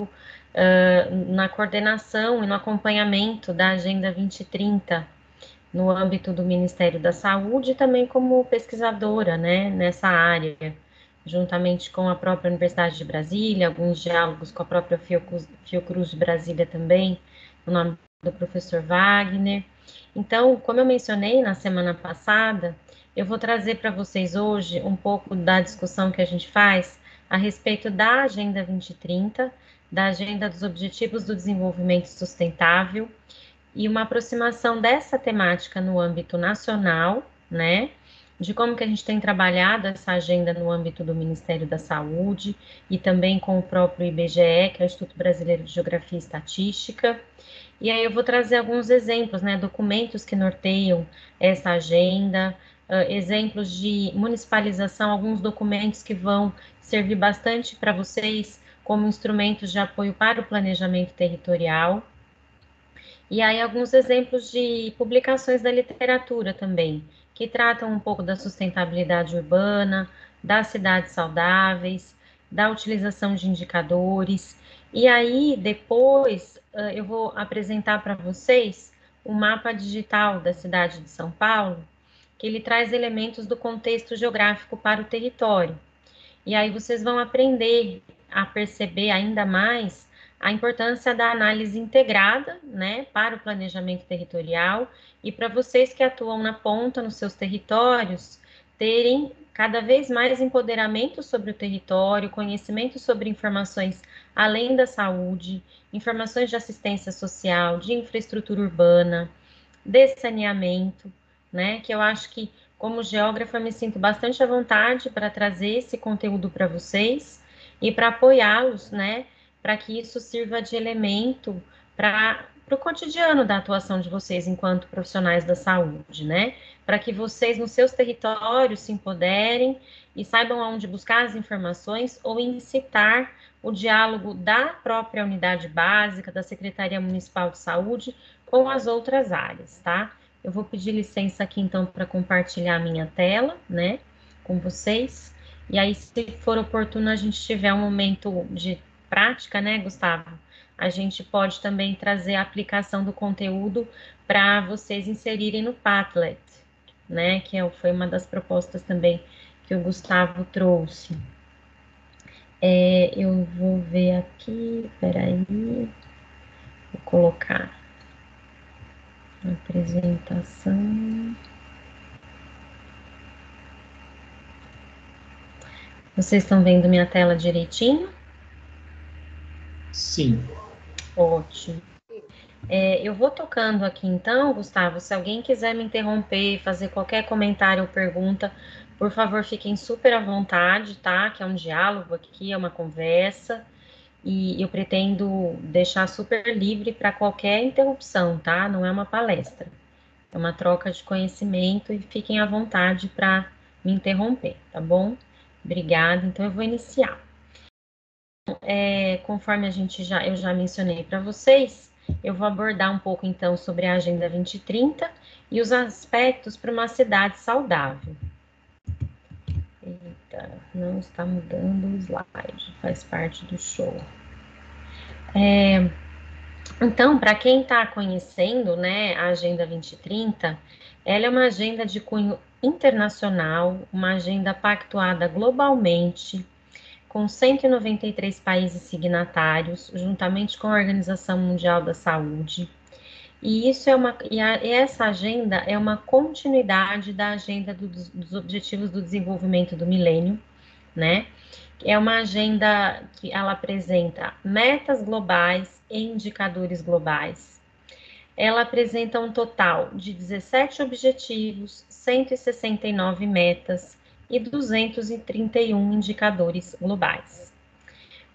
uh, na coordenação e no acompanhamento da Agenda 2030 no âmbito do Ministério da Saúde e também como pesquisadora né, nessa área, juntamente com a própria Universidade de Brasília, alguns diálogos com a própria Fiocruz, Fiocruz de Brasília também, no nome do professor Wagner. Então, como eu mencionei na semana passada, eu vou trazer para vocês hoje um pouco da discussão que a gente faz a respeito da Agenda 2030, da Agenda dos Objetivos do Desenvolvimento Sustentável e uma aproximação dessa temática no âmbito nacional, né? De como que a gente tem trabalhado essa agenda no âmbito do Ministério da Saúde e também com o próprio IBGE, que é o Instituto Brasileiro de Geografia e Estatística. E aí eu vou trazer alguns exemplos, né? Documentos que norteiam essa agenda, uh, exemplos de municipalização, alguns documentos que vão servir bastante para vocês como instrumentos de apoio para o planejamento territorial. E aí alguns exemplos de publicações da literatura também, que tratam um pouco da sustentabilidade urbana, das cidades saudáveis, da utilização de indicadores. E aí depois eu vou apresentar para vocês o mapa digital da cidade de São Paulo, que ele traz elementos do contexto geográfico para o território. E aí vocês vão aprender a perceber ainda mais a importância da análise integrada, né, para o planejamento territorial e para vocês que atuam na ponta nos seus territórios terem cada vez mais empoderamento sobre o território, conhecimento sobre informações além da saúde, informações de assistência social, de infraestrutura urbana, de saneamento, né? Que eu acho que, como geógrafa, me sinto bastante à vontade para trazer esse conteúdo para vocês e para apoiá-los, né? Para que isso sirva de elemento para o cotidiano da atuação de vocês enquanto profissionais da saúde, né? Para que vocês nos seus territórios se empoderem e saibam aonde buscar as informações ou incitar o diálogo da própria unidade básica, da Secretaria Municipal de Saúde, com as outras áreas, tá? Eu vou pedir licença aqui então para compartilhar a minha tela, né, com vocês. E aí, se for oportuno, a gente tiver um momento de prática, né, Gustavo? A gente pode também trazer a aplicação do conteúdo para vocês inserirem no Padlet, né? Que é foi uma das propostas também que o Gustavo trouxe. É, eu vou ver aqui, peraí, vou colocar apresentação. Vocês estão vendo minha tela direitinho? Sim. Ótimo. É, eu vou tocando aqui então, Gustavo. Se alguém quiser me interromper, fazer qualquer comentário ou pergunta, por favor, fiquem super à vontade, tá? Que é um diálogo aqui, é uma conversa e eu pretendo deixar super livre para qualquer interrupção, tá? Não é uma palestra. É uma troca de conhecimento e fiquem à vontade para me interromper, tá bom? Obrigada. Então eu vou iniciar. É, conforme a gente já eu já mencionei para vocês, eu vou abordar um pouco então sobre a Agenda 2030 e os aspectos para uma cidade saudável. Eita, não está mudando o slide, faz parte do show. É, então, para quem está conhecendo né, a Agenda 2030, ela é uma agenda de cunho internacional, uma agenda pactuada globalmente, com 193 países signatários, juntamente com a Organização Mundial da Saúde. E isso é uma e, a, e essa agenda é uma continuidade da agenda do, dos Objetivos do Desenvolvimento do Milênio, né? É uma agenda que ela apresenta metas globais e indicadores globais. Ela apresenta um total de 17 objetivos, 169 metas e 231 indicadores globais.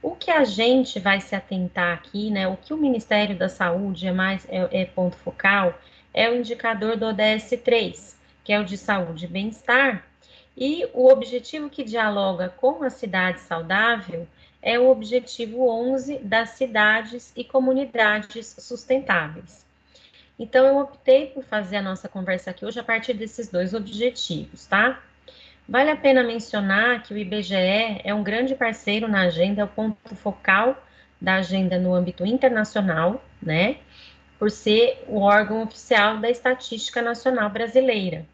O que a gente vai se atentar aqui, né? O que o Ministério da Saúde é mais é, é ponto focal é o indicador do ODS 3, que é o de saúde e bem-estar, e o objetivo que dialoga com a cidade saudável é o objetivo 11 das cidades e comunidades sustentáveis. Então, eu optei por fazer a nossa conversa aqui hoje a partir desses dois objetivos, tá? Vale a pena mencionar que o IBGE é um grande parceiro na agenda, é o ponto focal da agenda no âmbito internacional, né? Por ser o órgão oficial da Estatística Nacional Brasileira.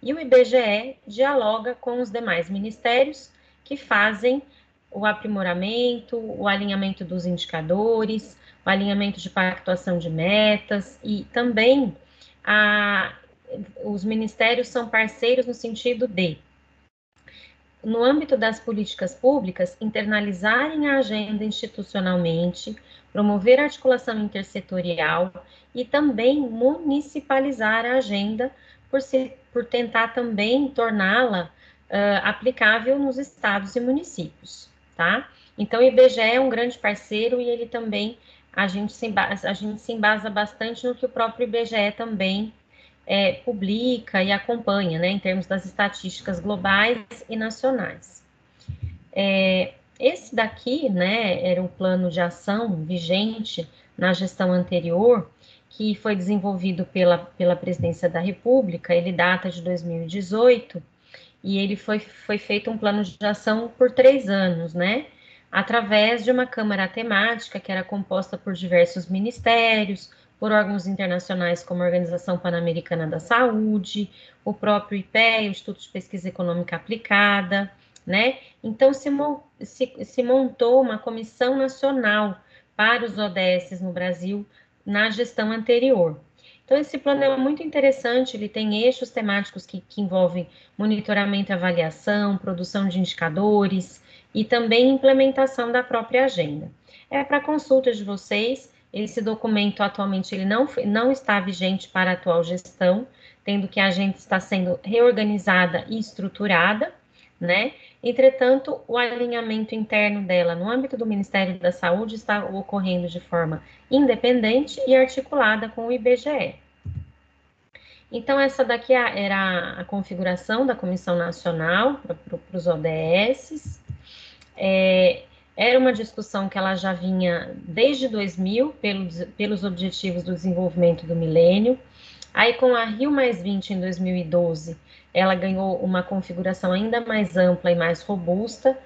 E o IBGE dialoga com os demais ministérios que fazem o aprimoramento, o alinhamento dos indicadores, alinhamento de pactuação de metas e também a, os ministérios são parceiros no sentido de no âmbito das políticas públicas, internalizarem a agenda institucionalmente, promover articulação intersetorial e também municipalizar a agenda por, se, por tentar também torná-la uh, aplicável nos estados e municípios, tá? Então, o IBGE é um grande parceiro e ele também, a gente se embasa, a gente se embasa bastante no que o próprio IBGE também é, publica e acompanha, né, em termos das estatísticas globais e nacionais. É, esse daqui, né, era o plano de ação vigente na gestão anterior, que foi desenvolvido pela, pela Presidência da República, ele data de 2018, e ele foi, foi feito um plano de ação por três anos, né, através de uma Câmara temática que era composta por diversos ministérios, por órgãos internacionais como a Organização Pan-Americana da Saúde, o próprio IPE, o Instituto de Pesquisa Econômica Aplicada, né? Então, se, se, se montou uma comissão nacional para os ODS no Brasil na gestão anterior. Então, esse plano é muito interessante, ele tem eixos temáticos que, que envolvem monitoramento e avaliação, produção de indicadores e também implementação da própria agenda. É para consulta de vocês, esse documento atualmente ele não, não está vigente para a atual gestão, tendo que a agenda está sendo reorganizada e estruturada, né? Entretanto, o alinhamento interno dela no âmbito do Ministério da Saúde está ocorrendo de forma independente e articulada com o IBGE. Então, essa daqui é era a configuração da Comissão Nacional para os ODS. É, era uma discussão que ela já vinha desde 2000 pelos, pelos Objetivos do Desenvolvimento do Milênio. Aí, com a Rio Mais 20 em 2012, ela ganhou uma configuração ainda mais ampla e mais robusta.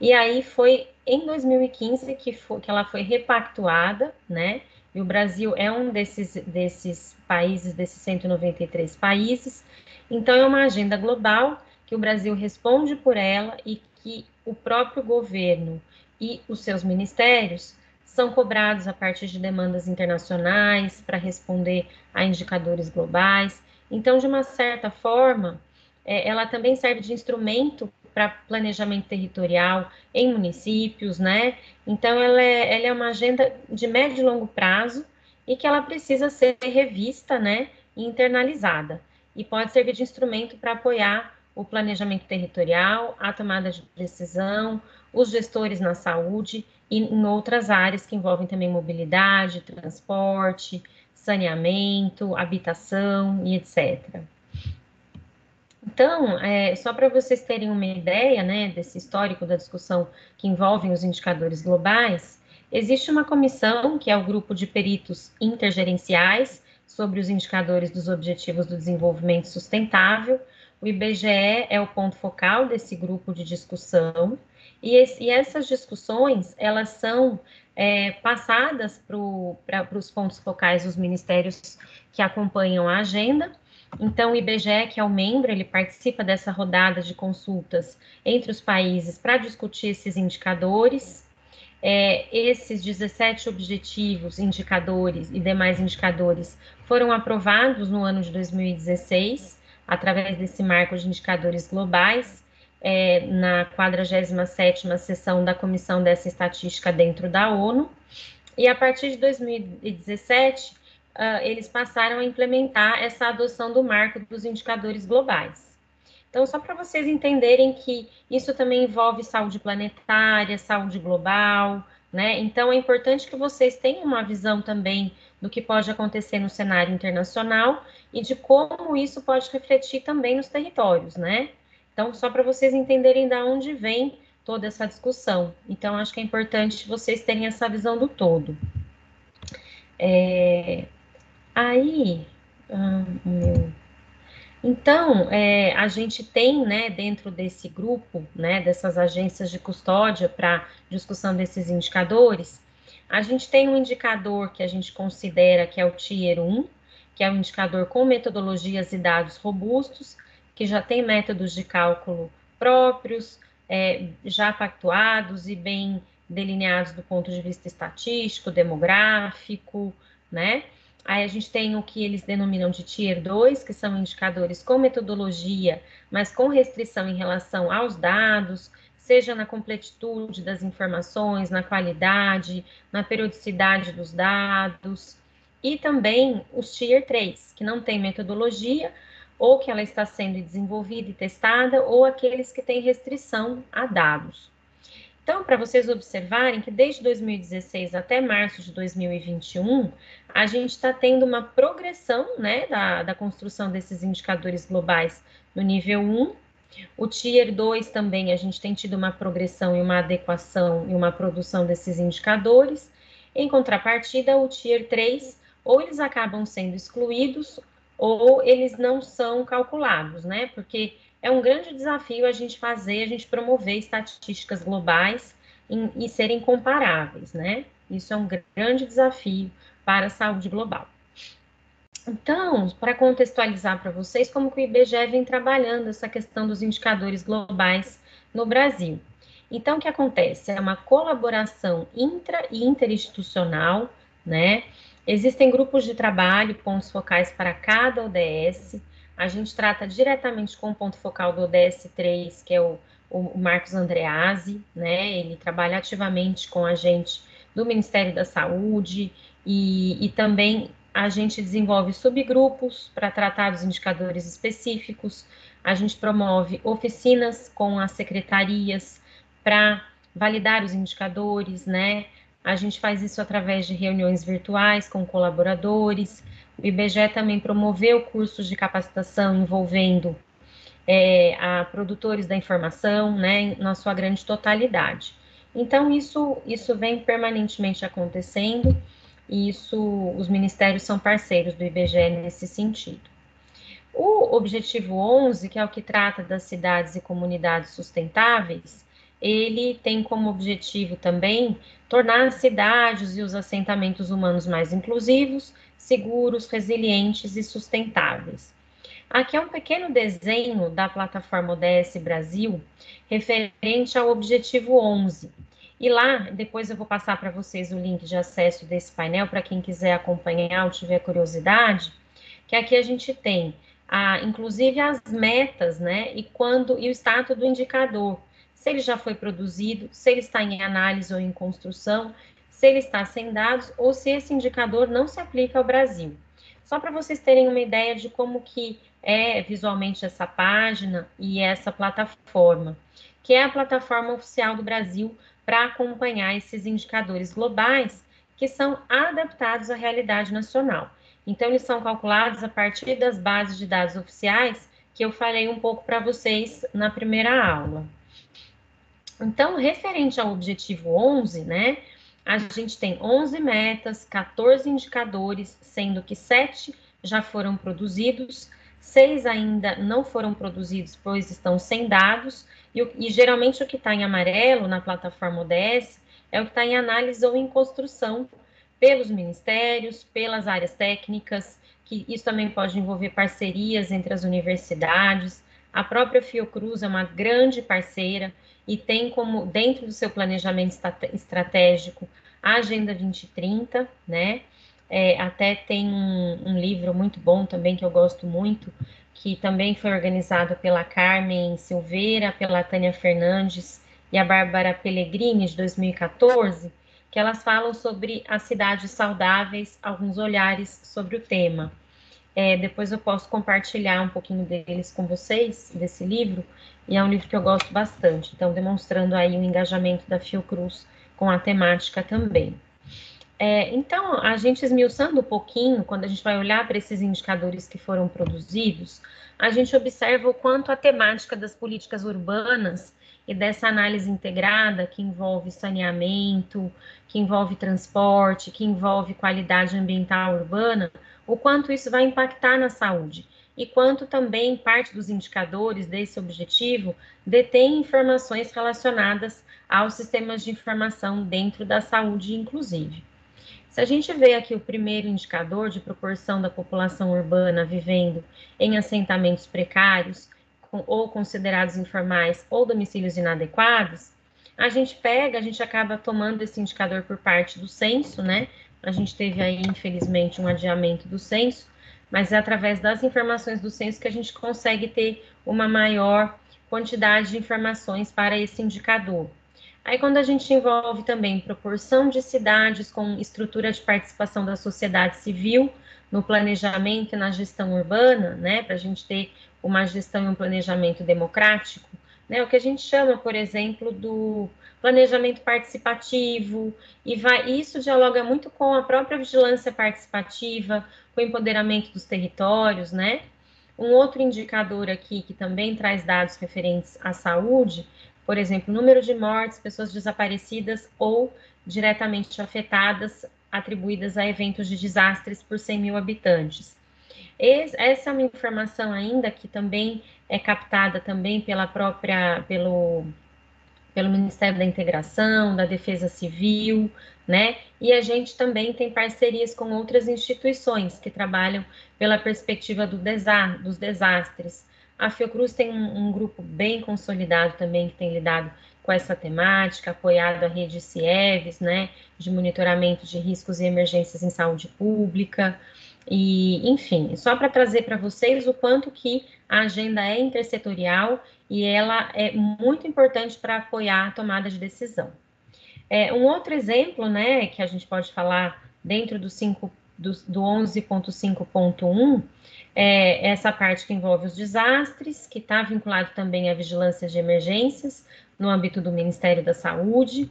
E aí foi em 2015 que, foi, que ela foi repactuada, né? E o Brasil é um desses, desses países, desses 193 países. Então, é uma agenda global que o Brasil responde por ela e que o próprio governo e os seus ministérios são cobrados a partir de demandas internacionais para responder a indicadores globais. Então, de uma certa forma, é, ela também serve de instrumento para planejamento territorial em municípios, né? Então, ela é, ela é uma agenda de médio e longo prazo e que ela precisa ser revista, né, e internalizada. E pode servir de instrumento para apoiar o planejamento territorial, a tomada de decisão, os gestores na saúde e em outras áreas que envolvem também mobilidade, transporte, saneamento, habitação e etc. Então, é, só para vocês terem uma ideia né, desse histórico da discussão que envolve os indicadores globais, existe uma comissão, que é o grupo de peritos intergerenciais sobre os indicadores dos Objetivos do Desenvolvimento Sustentável. O IBGE é o ponto focal desse grupo de discussão, e, esse, e essas discussões, elas são é, passadas para os pontos focais dos ministérios que acompanham a agenda. Então, o IBGE, que é o membro, ele participa dessa rodada de consultas entre os países para discutir esses indicadores. É, esses 17 objetivos, indicadores e demais indicadores foram aprovados no ano de 2016, através desse marco de indicadores globais, é, na 47ª sessão da Comissão dessa Estatística dentro da ONU, e a partir de 2017, uh, ah, eles passaram a implementar essa adoção do marco dos indicadores globais. Então, só para vocês entenderem que isso também envolve saúde planetária, saúde global, né? Então, é importante que vocês tenham uma visão também do que pode acontecer no cenário internacional e de como isso pode refletir também nos territórios, né? Então, só para vocês entenderem da onde vem toda essa discussão. Então, acho que é importante vocês terem essa visão do todo. É, aí, ah, meu. Então, é, a gente tem, né, dentro desse grupo, né, dessas agências de custódia para discussão desses indicadores, A gente tem um indicador que a gente considera que é o Tier 1, que é um indicador com metodologias e dados robustos, que já tem métodos de cálculo próprios, é, já pactuados e bem delineados do ponto de vista estatístico, demográfico, né? Aí a gente tem o que eles denominam de Tier 2, que são indicadores com metodologia, mas com restrição em relação aos dados, seja na completitude das informações, na qualidade, na periodicidade dos dados, e também os Tier 3, que não tem metodologia, ou que ela está sendo desenvolvida e testada, ou aqueles que têm restrição a dados. Então, para vocês observarem que desde 2016 até março de 2021, a gente está tendo uma progressão né, da, da construção desses indicadores globais no nível 1. O Tier 2 também, a gente tem tido uma progressão e uma adequação e uma produção desses indicadores. Em contrapartida, o Tier 3, ou eles acabam sendo excluídos, ou eles não são calculados, né? Porque é um grande desafio a gente fazer, a gente promover estatísticas globais em, e serem comparáveis, né? Isso é um grande desafio para a saúde global. Então, para contextualizar para vocês como que o IBGE vem trabalhando essa questão dos indicadores globais no Brasil. Então, o que acontece? É uma colaboração intra e interinstitucional, né? Existem grupos de trabalho, pontos focais para cada ODS, a gente trata diretamente com o ponto focal do ODS 3, que é o, o Marcos Andreazzi, né? Ele trabalha ativamente com a gente do Ministério da Saúde e, e também a gente desenvolve subgrupos para tratar dos indicadores específicos, a gente promove oficinas com as secretarias para validar os indicadores, né? A gente faz isso através de reuniões virtuais com colaboradores, o IBGE também promoveu cursos de capacitação envolvendo é, a produtores da informação, né, na sua grande totalidade. Então, isso, isso vem permanentemente acontecendo, e isso, os ministérios são parceiros do IBGE nesse sentido. O objetivo 11, que é o que trata das cidades e comunidades sustentáveis, ele tem como objetivo também tornar as cidades e os assentamentos humanos mais inclusivos seguros, resilientes e sustentáveis. Aqui é um pequeno desenho da plataforma ODS Brasil, referente ao objetivo 11. E lá, depois eu vou passar para vocês o link de acesso desse painel, para quem quiser acompanhar ou tiver curiosidade, que aqui a gente tem, a, inclusive, as metas, né, e quando, e o status do indicador, se ele já foi produzido, se ele está em análise ou em construção, se ele está sem dados ou se esse indicador não se aplica ao Brasil. Só para vocês terem uma ideia de como que é visualmente essa página e essa plataforma, que é a plataforma oficial do Brasil para acompanhar esses indicadores globais que são adaptados à realidade nacional. Então, eles são calculados a partir das bases de dados oficiais que eu falei um pouco para vocês na primeira aula. Então, referente ao objetivo 11, né, a gente tem 11 metas, 14 indicadores, sendo que 7 já foram produzidos, 6 ainda não foram produzidos, pois estão sem dados, e, e geralmente o que está em amarelo na plataforma ODS é o que está em análise ou em construção pelos ministérios, pelas áreas técnicas, que isso também pode envolver parcerias entre as universidades. A própria Fiocruz é uma grande parceira, e tem como, dentro do seu planejamento estratégico, a Agenda 2030, né? É, até tem um, um, livro muito bom também, que eu gosto muito, que também foi organizado pela Carmen Silveira, pela Tânia Fernandes e a Bárbara Pellegrini, de 2014, que elas falam sobre as cidades saudáveis, alguns olhares sobre o tema. É, depois eu posso compartilhar um pouquinho deles com vocês, desse livro, e é um livro que eu gosto bastante, então demonstrando aí o engajamento da Fiocruz com a temática também. É, então, a gente esmiuçando um pouquinho, quando a gente vai olhar para esses indicadores que foram produzidos, a gente observa o quanto a temática das políticas urbanas e dessa análise integrada que envolve saneamento, que envolve transporte, que envolve qualidade ambiental urbana, o quanto isso vai impactar na saúde e quanto também parte dos indicadores desse objetivo detém informações relacionadas aos sistemas de informação dentro da saúde, inclusive. Se a gente vê aqui o primeiro indicador de proporção da população urbana vivendo em assentamentos precários ou considerados informais ou domicílios inadequados, a gente pega, a gente acaba tomando esse indicador por parte do censo, né? A gente teve aí, infelizmente, um adiamento do censo, mas é através das informações do censo que a gente consegue ter uma maior quantidade de informações para esse indicador. Aí, quando a gente envolve também proporção de cidades com estrutura de participação da sociedade civil no planejamento e na gestão urbana, né, para a gente ter uma gestão e um planejamento democrático, né, o que a gente chama, por exemplo, do planejamento participativo, e vai, isso dialoga muito com a própria vigilância participativa, com o empoderamento dos territórios, né? Um outro indicador aqui que também traz dados referentes à saúde, por exemplo, número de mortes, pessoas desaparecidas ou diretamente afetadas, atribuídas a eventos de desastres por 100 mil habitantes. Essa é uma informação ainda que também é captada também pela própria, pelo, pelo Ministério da Integração, da Defesa Civil, né? E a gente também tem parcerias com outras instituições que trabalham pela perspectiva do desa dos desastres. A Fiocruz tem um, um, grupo bem consolidado também que tem lidado com essa temática, apoiado a rede CIEVES, né, de monitoramento de riscos e emergências em saúde pública. E, enfim, só para trazer para vocês o quanto que a agenda é intersetorial e ela é muito importante para apoiar a tomada de decisão. É, um outro exemplo, né, que a gente pode falar dentro do, 5, do, do 11.5.1 é essa parte que envolve os desastres, que está vinculado também à vigilância de emergências no âmbito do Ministério da Saúde,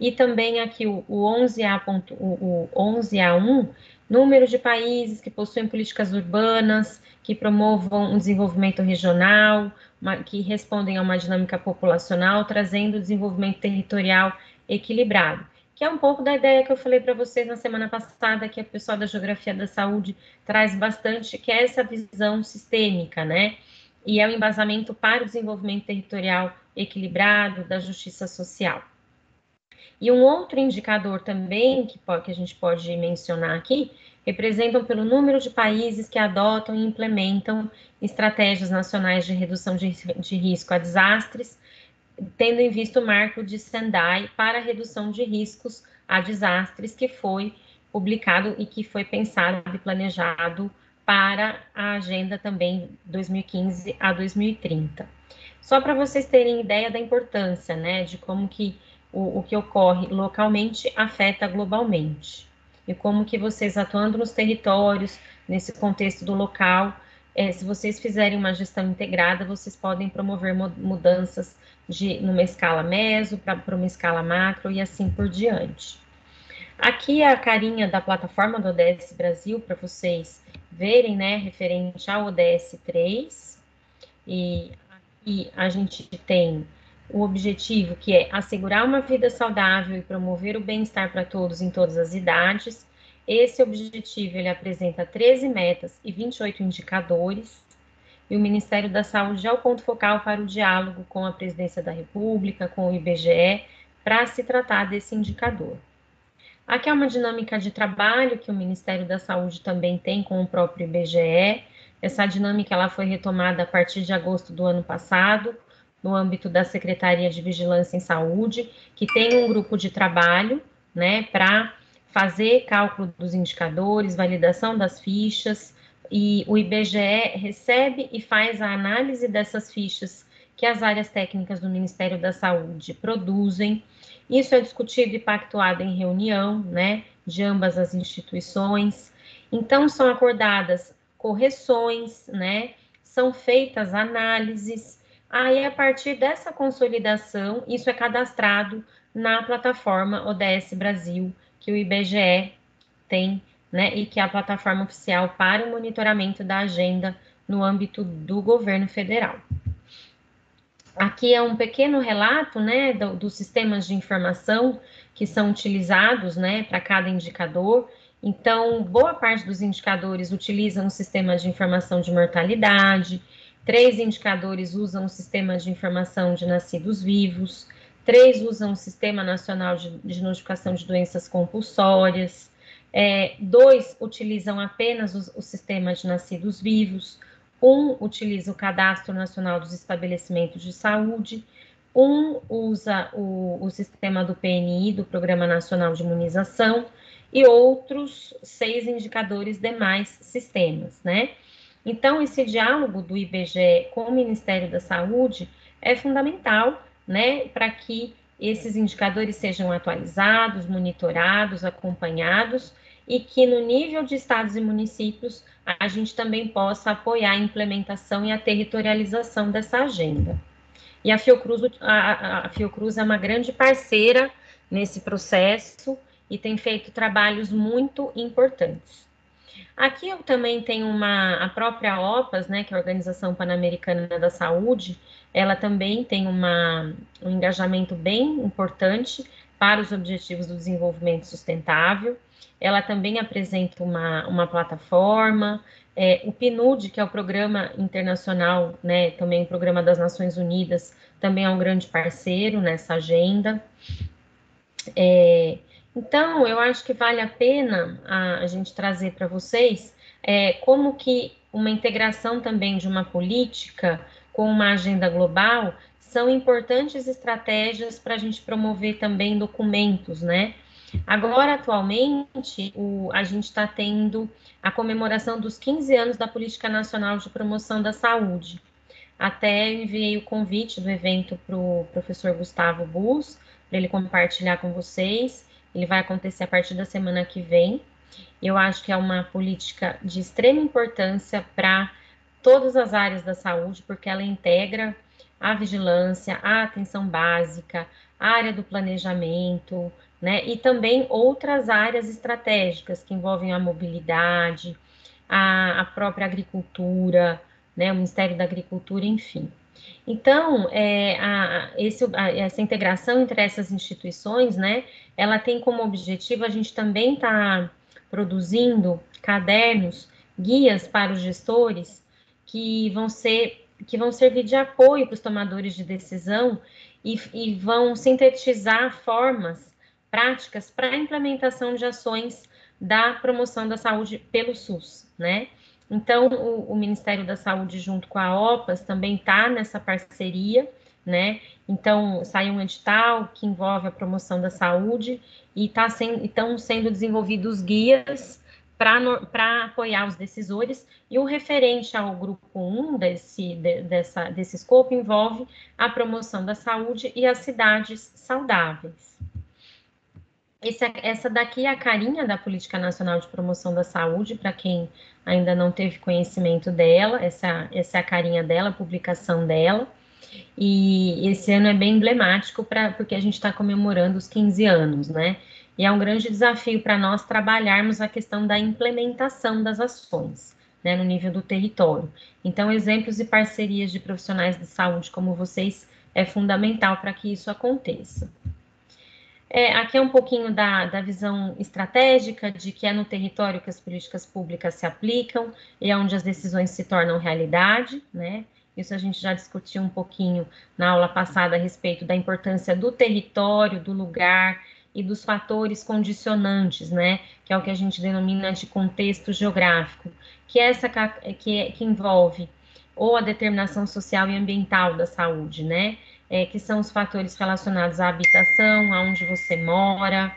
e também aqui o, o 11A. o, o 11A1 número de países que possuem políticas urbanas, que promovam um desenvolvimento regional, uma, que respondem a uma dinâmica populacional, trazendo desenvolvimento territorial equilibrado. Que é um pouco da ideia que eu falei para vocês na semana passada, que a pessoal da Geografia da Saúde traz bastante, que é essa visão sistêmica, né? E é o embasamento para o desenvolvimento territorial equilibrado da justiça social. E um outro indicador também que, que a gente pode mencionar aqui, representam pelo número de países que adotam e implementam estratégias nacionais de redução de, de risco a desastres, tendo em vista o marco de Sendai para redução de riscos a desastres, que foi publicado e que foi pensado e planejado para a agenda também 2015 a 2030. Só para vocês terem ideia da importância, né, de como que o, o que ocorre localmente afeta globalmente. E como que vocês atuando nos territórios, nesse contexto do local, é, se vocês fizerem uma gestão integrada, vocês podem promover mudanças de numa escala meso para uma escala macro e assim por diante. Aqui é a carinha da plataforma do ODS Brasil para vocês verem, né, referente ao ODS 3. E aqui a gente tem o objetivo que é assegurar uma vida saudável e promover o bem-estar para todos em todas as idades. Esse objetivo ele apresenta 13 metas e 28 indicadores. E o Ministério da Saúde é o ponto focal para o diálogo com a Presidência da República, com o IBGE, para se tratar desse indicador. Aqui é uma dinâmica de trabalho que o Ministério da Saúde também tem com o próprio IBGE. Essa dinâmica ela foi retomada a partir de agosto do ano passado, no âmbito da Secretaria de Vigilância em Saúde, que tem um grupo de trabalho, né, para fazer cálculo dos indicadores, validação das fichas, e o IBGE recebe e faz a análise dessas fichas que as áreas técnicas do Ministério da Saúde produzem. Isso é discutido e pactuado em reunião, né, de ambas as instituições. Então, são acordadas correções, né, são feitas análises, Aí, a partir dessa consolidação, isso é cadastrado na plataforma ODS Brasil, que o IBGE tem, né, e que é a plataforma oficial para o monitoramento da agenda no âmbito do governo federal. Aqui é um pequeno relato, né, do, dos sistemas de informação que são utilizados, né, para cada indicador, Então, boa parte dos indicadores utilizam o sistema de informação de mortalidade, três indicadores usam o sistema de informação de nascidos vivos, três usam o Sistema Nacional de, de Notificação de Doenças Compulsórias, é, dois utilizam apenas o, o sistema de nascidos vivos, um utiliza o Cadastro Nacional dos Estabelecimentos de Saúde, um usa o, o sistema do PNI, do Programa Nacional de Imunização, e outros seis indicadores demais sistemas, né? Então, esse diálogo do IBGE com o Ministério da Saúde é fundamental, né, para que esses indicadores sejam atualizados, monitorados, acompanhados e que no nível de estados e municípios a gente também possa apoiar a implementação e a territorialização dessa agenda. E a Fiocruz, a, a Fiocruz é uma grande parceira nesse processo e tem feito trabalhos muito importantes. Aqui eu também tenho uma, a própria OPAS, né, que é a Organização Pan-Americana da Saúde, ela também tem uma, um engajamento bem importante para os Objetivos do Desenvolvimento Sustentável. Ela também apresenta uma, uma plataforma, é, o PNUD, que é o Programa Internacional, né, também o Programa das Nações Unidas, também é um grande parceiro nessa agenda. É, então, eu acho que vale a pena a, gente trazer para vocês é, como que uma integração também de uma política com uma agenda global são importantes estratégias para a gente promover também documentos, né? Agora, atualmente, o, a gente está tendo a comemoração dos 15 anos da Política Nacional de Promoção da Saúde. Até enviei o convite do evento para o professor Gustavo Bus, para ele compartilhar com vocês. Ele vai acontecer a partir da semana que vem. Eu acho que é uma política de extrema importância para todas as áreas da saúde, porque ela integra a vigilância, a atenção básica, a área do planejamento, né? E também outras áreas estratégicas que envolvem a mobilidade, a, a própria agricultura, né? O Ministério da Agricultura, enfim. Então, é, a, esse, a, essa integração entre essas instituições, né, ela tem como objetivo a gente também tá produzindo cadernos, guias para os gestores que vão ser que vão servir de apoio para os tomadores de decisão e, e vão sintetizar formas práticas para a implementação de ações da promoção da saúde pelo SUS, né? Então, o, o, Ministério da Saúde, junto com a OPAS, também está nessa parceria, né? Então, saiu um edital que envolve a promoção da saúde e tá estão sendo desenvolvidos guias para apoiar os decisores, e o referente ao grupo 1 desse, de, dessa, desse escopo envolve a promoção da saúde e as cidades saudáveis. Esse, essa daqui é a carinha da Política Nacional de Promoção da Saúde, para quem ainda não teve conhecimento dela, essa, essa é a carinha dela, a publicação dela. E esse ano é bem emblemático pra, porque a gente está comemorando os 15 anos, né? E é um grande desafio para nós trabalharmos a questão da implementação das ações, né, no nível do território. Então, exemplos e parcerias de profissionais de saúde como vocês é fundamental para que isso aconteça. É, aqui é um pouquinho da, da visão estratégica de que é no território que as políticas públicas se aplicam e é onde as decisões se tornam realidade, né? Isso a gente já discutiu um pouquinho na aula passada a respeito da importância do território, do lugar e dos fatores condicionantes, né? Que é o que a gente denomina de contexto geográfico, que é essa que, é, que envolve ou a determinação social e ambiental da saúde, né? É, que são os fatores relacionados à habitação, aonde você mora,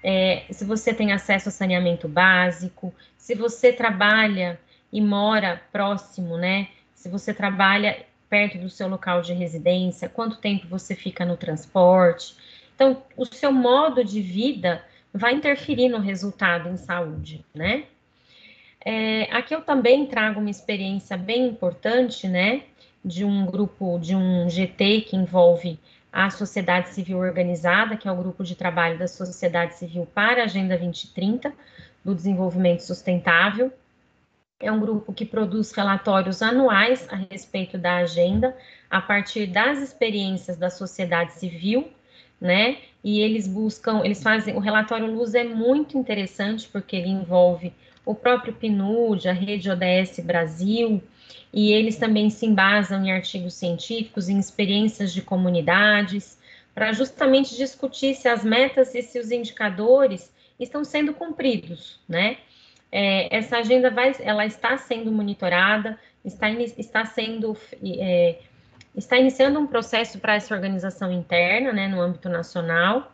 é, se você tem acesso a saneamento básico, se você trabalha e mora próximo, né? Se você trabalha perto do seu local de residência, quanto tempo você fica no transporte. Então, o seu modo de vida vai interferir no resultado em saúde, né? É, aqui eu também trago uma experiência bem importante, né? De um grupo, de um GT que envolve a sociedade civil organizada, que é o grupo de trabalho da sociedade civil para a Agenda 2030 do desenvolvimento sustentável. É um grupo que produz relatórios anuais a respeito da agenda, a partir das experiências da sociedade civil, né? E eles buscam, eles fazem, o relatório Luz é muito interessante porque ele envolve o próprio PNUD, a rede ODS Brasil, e eles também se embasam em artigos científicos, em experiências de comunidades, para justamente discutir se as metas e se os indicadores estão sendo cumpridos, né? É, essa agenda vai, ela está sendo monitorada, está, está sendo é, está iniciando um processo para essa organização interna, né, no âmbito nacional.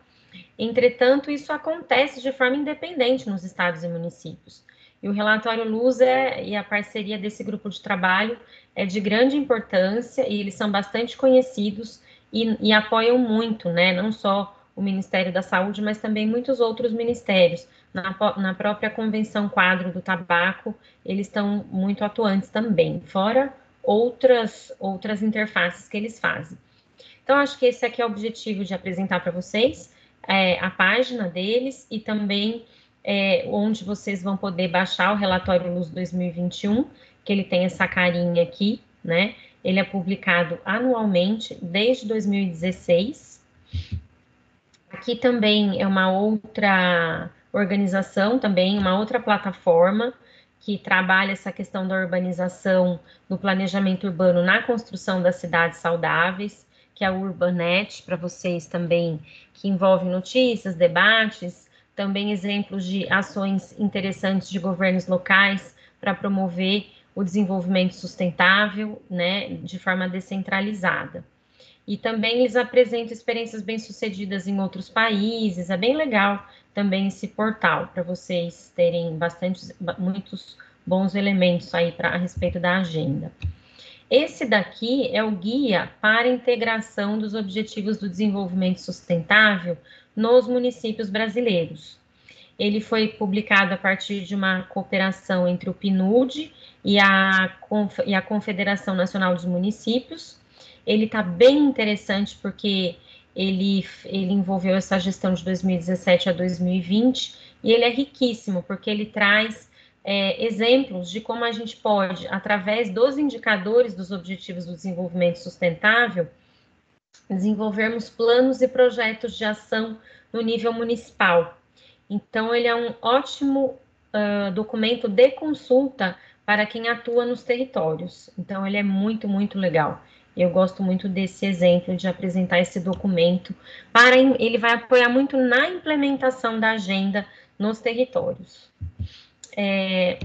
Entretanto, isso acontece de forma independente nos estados e municípios. E o relatório Luz é, e a parceria desse grupo de trabalho é de grande importância e eles são bastante conhecidos e, e apoiam muito, né, não só o Ministério da Saúde, mas também muitos outros ministérios. Na, na própria Convenção Quadro do Tabaco, eles estão muito atuantes também, fora outras, outras interfaces que eles fazem. Então, acho que esse aqui é o objetivo de apresentar para vocês é, a página deles e também é, onde vocês vão poder baixar o relatório Luz 2021, que ele tem essa carinha aqui, né? Ele é publicado anualmente desde 2016. Aqui também é uma outra organização, também uma outra plataforma que trabalha essa questão da urbanização no planejamento urbano na construção das cidades saudáveis, que é a Urbanet, para vocês também, que envolve notícias, debates, também exemplos de ações interessantes de governos locais para promover o desenvolvimento sustentável, né, de forma descentralizada. E também eles apresentam experiências bem-sucedidas em outros países, é bem legal também esse portal, para vocês terem bastante, muitos bons elementos aí pra, a respeito da agenda. Esse daqui é o guia para integração dos objetivos do desenvolvimento sustentável nos municípios brasileiros. Ele foi publicado a partir de uma cooperação entre o PNUD e a, e a Confederação Nacional dos Municípios. Ele está bem interessante porque ele, ele envolveu essa gestão de 2017 a 2020, e ele é riquíssimo, porque ele traz é, exemplos de como a gente pode, através dos indicadores dos Objetivos do Desenvolvimento Sustentável, desenvolvermos planos e projetos de ação no nível municipal. Então, ele é um ótimo uh, documento de consulta para quem atua nos territórios. Então, ele é muito, muito legal. Eu gosto muito desse exemplo de apresentar esse documento para ele vai apoiar muito na implementação da agenda nos territórios. É,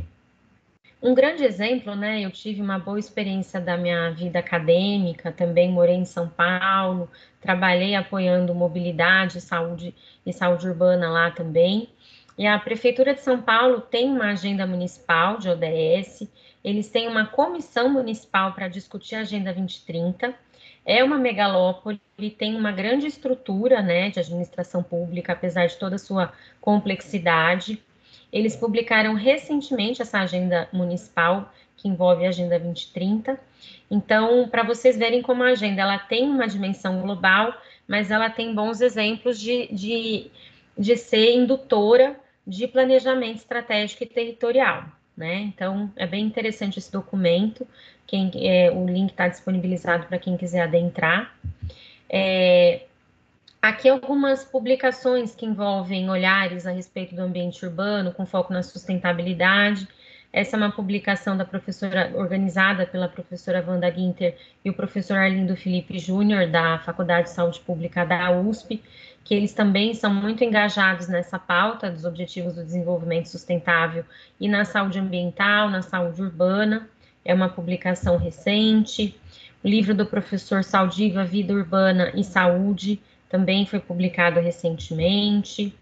um grande exemplo, né? Eu tive uma boa experiência da minha vida acadêmica, também morei em São Paulo, trabalhei apoiando mobilidade, saúde e saúde urbana lá também. E a Prefeitura de São Paulo tem uma agenda municipal de ODS eles têm uma comissão municipal para discutir a Agenda 2030. É uma megalópole, tem uma grande estrutura né, de administração pública, apesar de toda a sua complexidade. Eles publicaram recentemente essa agenda municipal, que envolve a Agenda 2030. Então, para vocês verem como a agenda ela tem uma dimensão global, mas ela tem bons exemplos de, de, de ser indutora de planejamento estratégico e territorial né? Então, é bem interessante esse documento. Quem, é, o link está disponibilizado para quem quiser adentrar. É, aqui algumas publicações que envolvem olhares a respeito do ambiente urbano, com foco na sustentabilidade. Essa é uma publicação da professora, organizada pela professora Wanda Guinter e o professor Arlindo Felipe Júnior, da Faculdade de Saúde Pública da USP, que eles também são muito engajados nessa pauta dos Objetivos do Desenvolvimento Sustentável e na saúde ambiental, na saúde urbana. É uma publicação recente. O livro do professor Saldiva, Vida Urbana e Saúde, também foi publicado recentemente.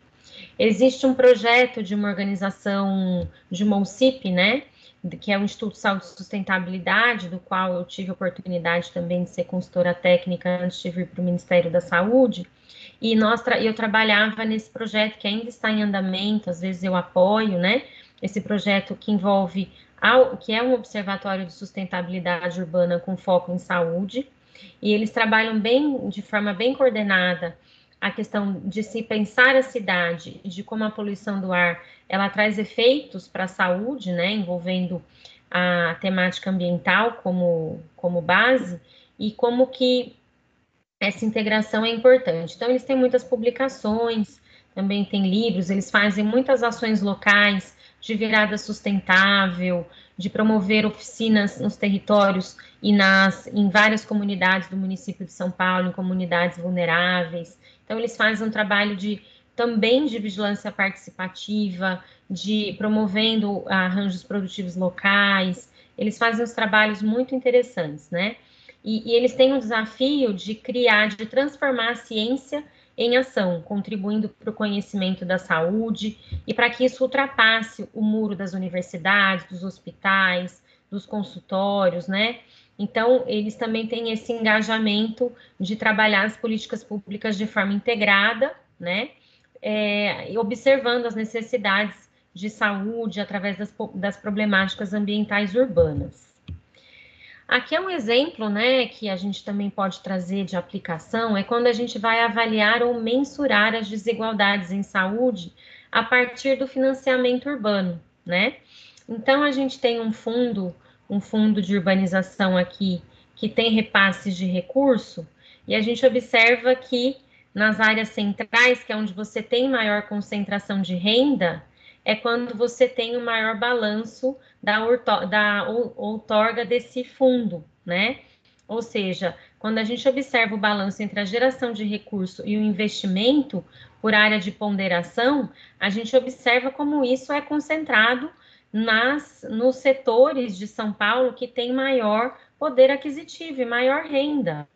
Existe um projeto de uma organização de uma né, que é o Instituto de Saúde e Sustentabilidade, do qual eu tive a oportunidade também de ser consultora técnica antes de vir para o Ministério da Saúde, e nós tra eu trabalhava nesse projeto que ainda está em andamento, às vezes eu apoio, né, esse projeto que envolve, ao, que é um observatório de sustentabilidade urbana com foco em saúde, e eles trabalham bem, de forma bem coordenada, a questão de se pensar a cidade de como a poluição do ar ela traz efeitos para a saúde, né, envolvendo a temática ambiental como, como base, e como que essa integração é importante. Então, eles têm muitas publicações, também tem livros, eles fazem muitas ações locais de virada sustentável, de promover oficinas nos territórios e nas em várias comunidades do município de São Paulo, em comunidades vulneráveis. Então eles fazem um trabalho de também de vigilância participativa, de promovendo arranjos produtivos locais. Eles fazem uns trabalhos muito interessantes, né? E, e eles têm o desafio de criar, de transformar a ciência em ação, contribuindo para o conhecimento da saúde e para que isso ultrapasse o muro das universidades, dos hospitais, dos consultórios, né? Então, eles também têm esse engajamento de trabalhar as políticas públicas de forma integrada, né? É, observando as necessidades de saúde através das, das problemáticas ambientais urbanas. Aqui é um exemplo, né, que a gente também pode trazer de aplicação, é quando a gente vai avaliar ou mensurar as desigualdades em saúde a partir do financiamento urbano, né? Então a gente tem um fundo, um fundo de urbanização aqui que tem repasses de recurso e a gente observa que nas áreas centrais, que é onde você tem maior concentração de renda, é quando você tem o maior balanço da, da outorga desse fundo, né? Ou seja, quando a gente observa o balanço entre a geração de recurso e o investimento por área de ponderação, a gente observa como isso é concentrado nas nos setores de São Paulo que tem maior poder aquisitivo e maior renda,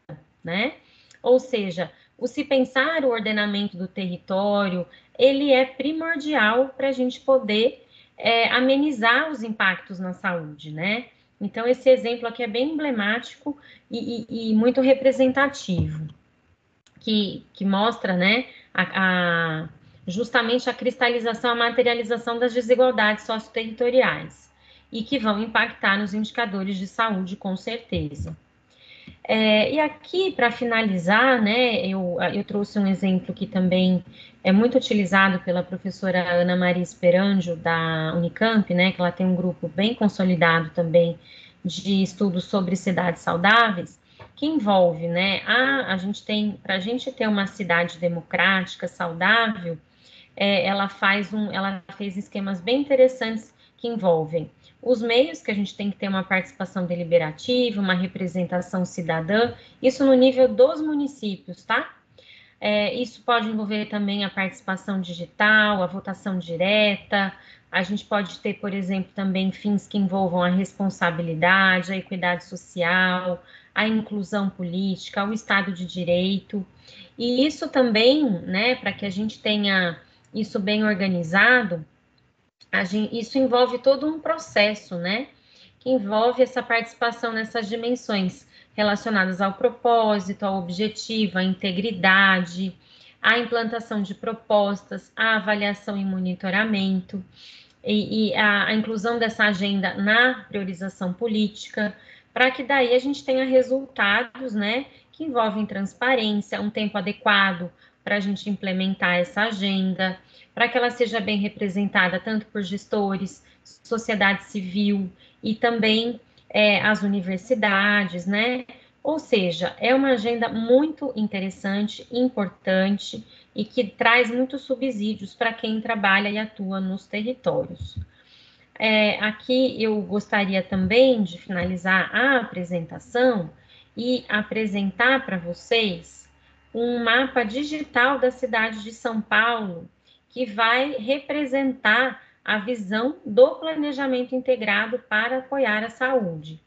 né? Ou seja, o se pensar o ordenamento do território, ele é primordial para a gente poder é, amenizar os impactos na saúde, né? Então, esse exemplo aqui é bem emblemático e, e, e muito representativo, que, que mostra, né, a, a, justamente a cristalização, a materialização das desigualdades socioterritoriais e que vão impactar nos indicadores de saúde, com certeza. É, e aqui, para finalizar, né, eu, eu trouxe um exemplo que também é muito utilizado pela professora Ana Maria Esperanjo, da Unicamp, né, que ela tem um grupo bem consolidado também de estudos sobre cidades saudáveis, que envolve, né, a, a gente tem, para a gente ter uma cidade democrática, saudável, é, ela faz um, ela fez esquemas bem interessantes que envolvem os meios que a gente tem que ter uma participação deliberativa, uma representação cidadã, isso no nível dos municípios, tá? É, isso pode envolver também a participação digital, a votação direta. A gente pode ter, por exemplo, também fins que envolvam a responsabilidade, a equidade social, a inclusão política, o Estado de Direito. E isso também, né, para que a gente tenha isso bem organizado, Gente, isso envolve todo um processo, né? Que envolve essa participação nessas dimensões relacionadas ao propósito, ao objetivo, à integridade, à implantação de propostas, à avaliação e monitoramento, e, e a, a inclusão dessa agenda na priorização política, para que daí a gente tenha resultados, né, que envolvem transparência, um tempo adequado para a gente implementar essa agenda, para que ela seja bem representada tanto por gestores, sociedade civil e também é, as universidades, né? Ou seja, é uma agenda muito interessante, importante e que traz muitos subsídios para quem trabalha e atua nos territórios. É, aqui eu gostaria também de finalizar a apresentação e apresentar para vocês um mapa digital da cidade de São Paulo que vai representar a visão do planejamento integrado para apoiar a saúde.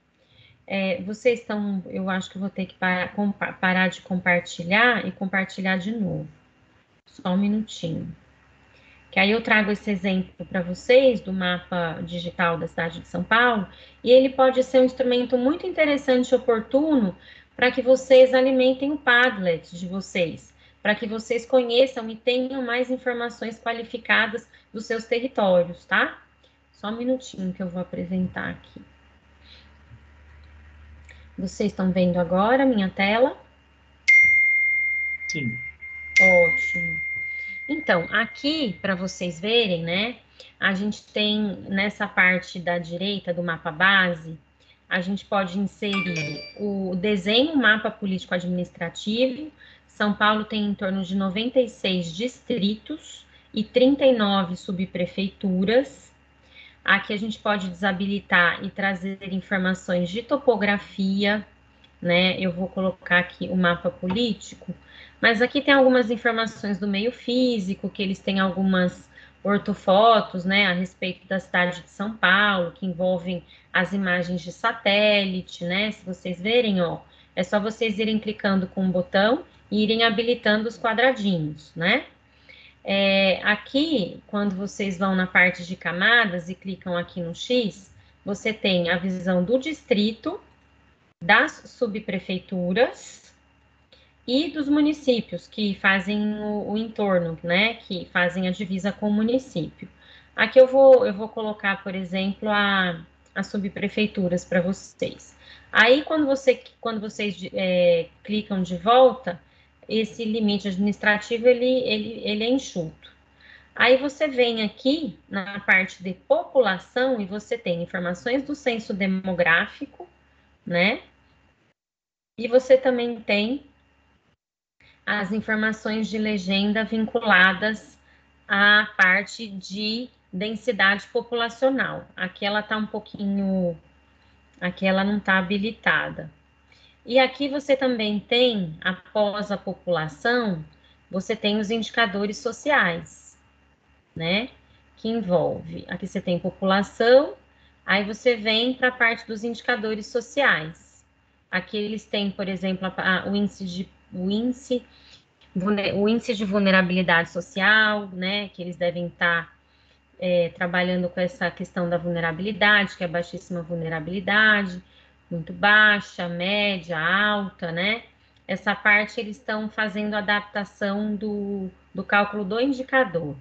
É, vocês estão, eu acho que vou ter que parar, parar de compartilhar e compartilhar de novo. Só um minutinho. Que aí eu trago esse exemplo para vocês do mapa digital da cidade de São Paulo, e ele pode ser um instrumento muito interessante e oportuno para que vocês alimentem o Padlet de vocês para que vocês conheçam e tenham mais informações qualificadas dos seus territórios, tá? Só um minutinho que eu vou apresentar aqui. Vocês estão vendo agora a minha tela? Sim. Ótimo. Então, aqui, para vocês verem, né, a gente tem nessa parte da direita do mapa base, a gente pode inserir o desenho mapa político administrativo. São Paulo tem em torno de 96 distritos e 39 subprefeituras. Aqui a gente pode desabilitar e trazer informações de topografia, né? Eu vou colocar aqui o mapa político, mas aqui tem algumas informações do meio físico, que eles têm algumas ortofotos, né, a respeito da cidade de São Paulo, que envolvem as imagens de satélite, né? Se vocês verem, ó, é só vocês irem clicando com o botão irem habilitando os quadradinhos, né? É, aqui, quando vocês vão na parte de camadas e clicam aqui no X, você tem a visão do distrito, das subprefeituras e dos municípios que fazem o, o entorno, né? Que fazem a divisa com o município. Aqui eu vou, eu vou colocar, por exemplo, a, as subprefeituras para vocês. Aí, quando, você, quando vocês é, clicam de volta, esse limite administrativo ele, ele, ele é enxuto. Aí você vem aqui na parte de população e você tem informações do censo demográfico, né? E você também tem as informações de legenda vinculadas à parte de densidade populacional. Aqui ela está um pouquinho, aqui ela não está habilitada. E aqui você também tem, após a população, você tem os indicadores sociais, né? Que envolve, aqui você tem população, aí você vem para a parte dos indicadores sociais. Aqui eles têm, por exemplo, a, a, o índice de o índice, o índice de vulnerabilidade social, né? Que eles devem estar tá, é, trabalhando com essa questão da vulnerabilidade, que é baixíssima vulnerabilidade muito baixa, média, alta, né? Essa parte eles estão fazendo adaptação do, do cálculo do indicador.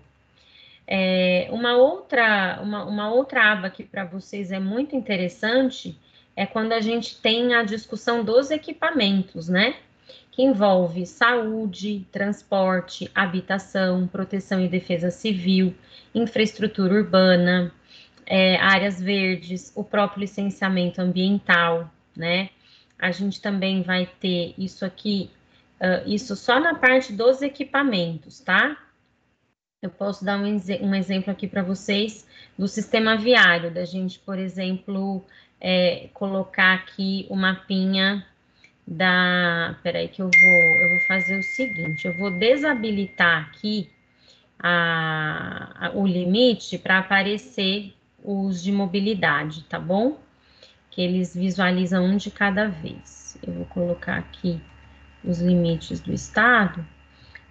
É, uma, outra, uma, uma outra aba que para vocês é muito interessante é quando a gente tem a discussão dos equipamentos, né? Que envolve saúde, transporte, habitação, proteção e defesa civil, infraestrutura urbana, é, áreas verdes, o próprio licenciamento ambiental, né? A gente também vai ter isso aqui, uh, isso só na parte dos equipamentos, tá? Eu posso dar um, um exemplo aqui para vocês do sistema viário, da gente, por exemplo, é, colocar aqui o mapinha da. Peraí, que eu vou, eu vou fazer o seguinte: eu vou desabilitar aqui a, a o limite para aparecer os de mobilidade, tá bom? Que eles visualizam um de cada vez. Eu vou colocar aqui os limites do estado,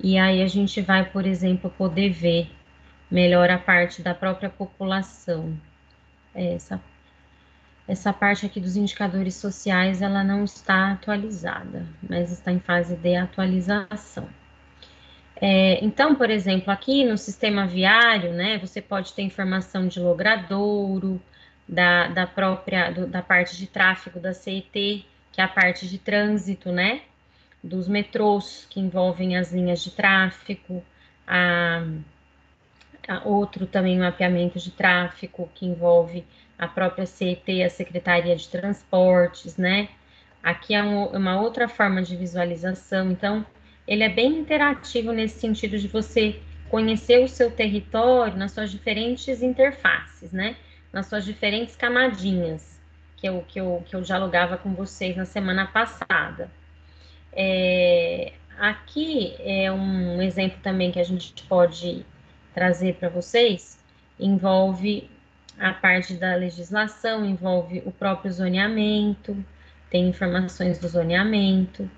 e aí a gente vai, por exemplo, poder ver melhor a parte da própria população. Essa, essa parte aqui dos indicadores sociais, ela não está atualizada, mas está em fase de atualização. É, então, por exemplo, aqui no sistema viário, né, você pode ter informação de logradouro, da, da própria, do, da parte de tráfego da CET, que é a parte de trânsito, né, dos metrôs, que envolvem as linhas de tráfego, a, a outro também mapeamento de tráfego, que envolve a própria CET, a Secretaria de Transportes, né, aqui é um, uma outra forma de visualização, então, ele é bem interativo nesse sentido de você conhecer o seu território nas suas diferentes interfaces, né? Nas suas diferentes camadinhas, que eu, que eu, que eu dialogava com vocês na semana passada. É, aqui é um exemplo também que a gente pode trazer para vocês, envolve a parte da legislação, envolve o próprio zoneamento, tem informações do zoneamento,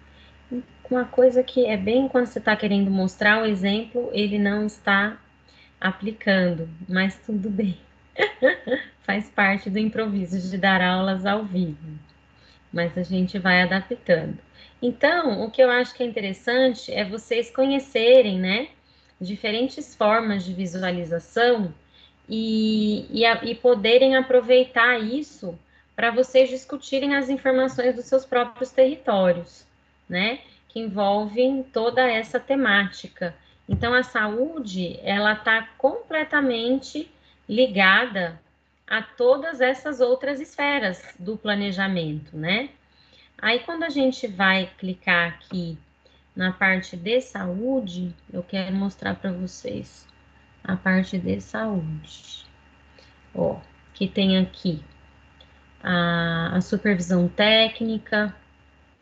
uma coisa que é bem quando você está querendo mostrar o exemplo, ele não está aplicando, mas tudo bem. Faz parte do improviso de dar aulas ao vivo, mas a gente vai adaptando. Então, o que eu acho que é interessante é vocês conhecerem, né, diferentes formas de visualização e, e, a, e poderem aproveitar isso para vocês discutirem as informações dos seus próprios territórios, né? Que envolvem toda essa temática. Então, a saúde, ela está completamente ligada a todas essas outras esferas do planejamento, né? Aí, quando a gente vai clicar aqui na parte de saúde, eu quero mostrar para vocês a parte de saúde. Ó, que tem aqui a, a supervisão técnica,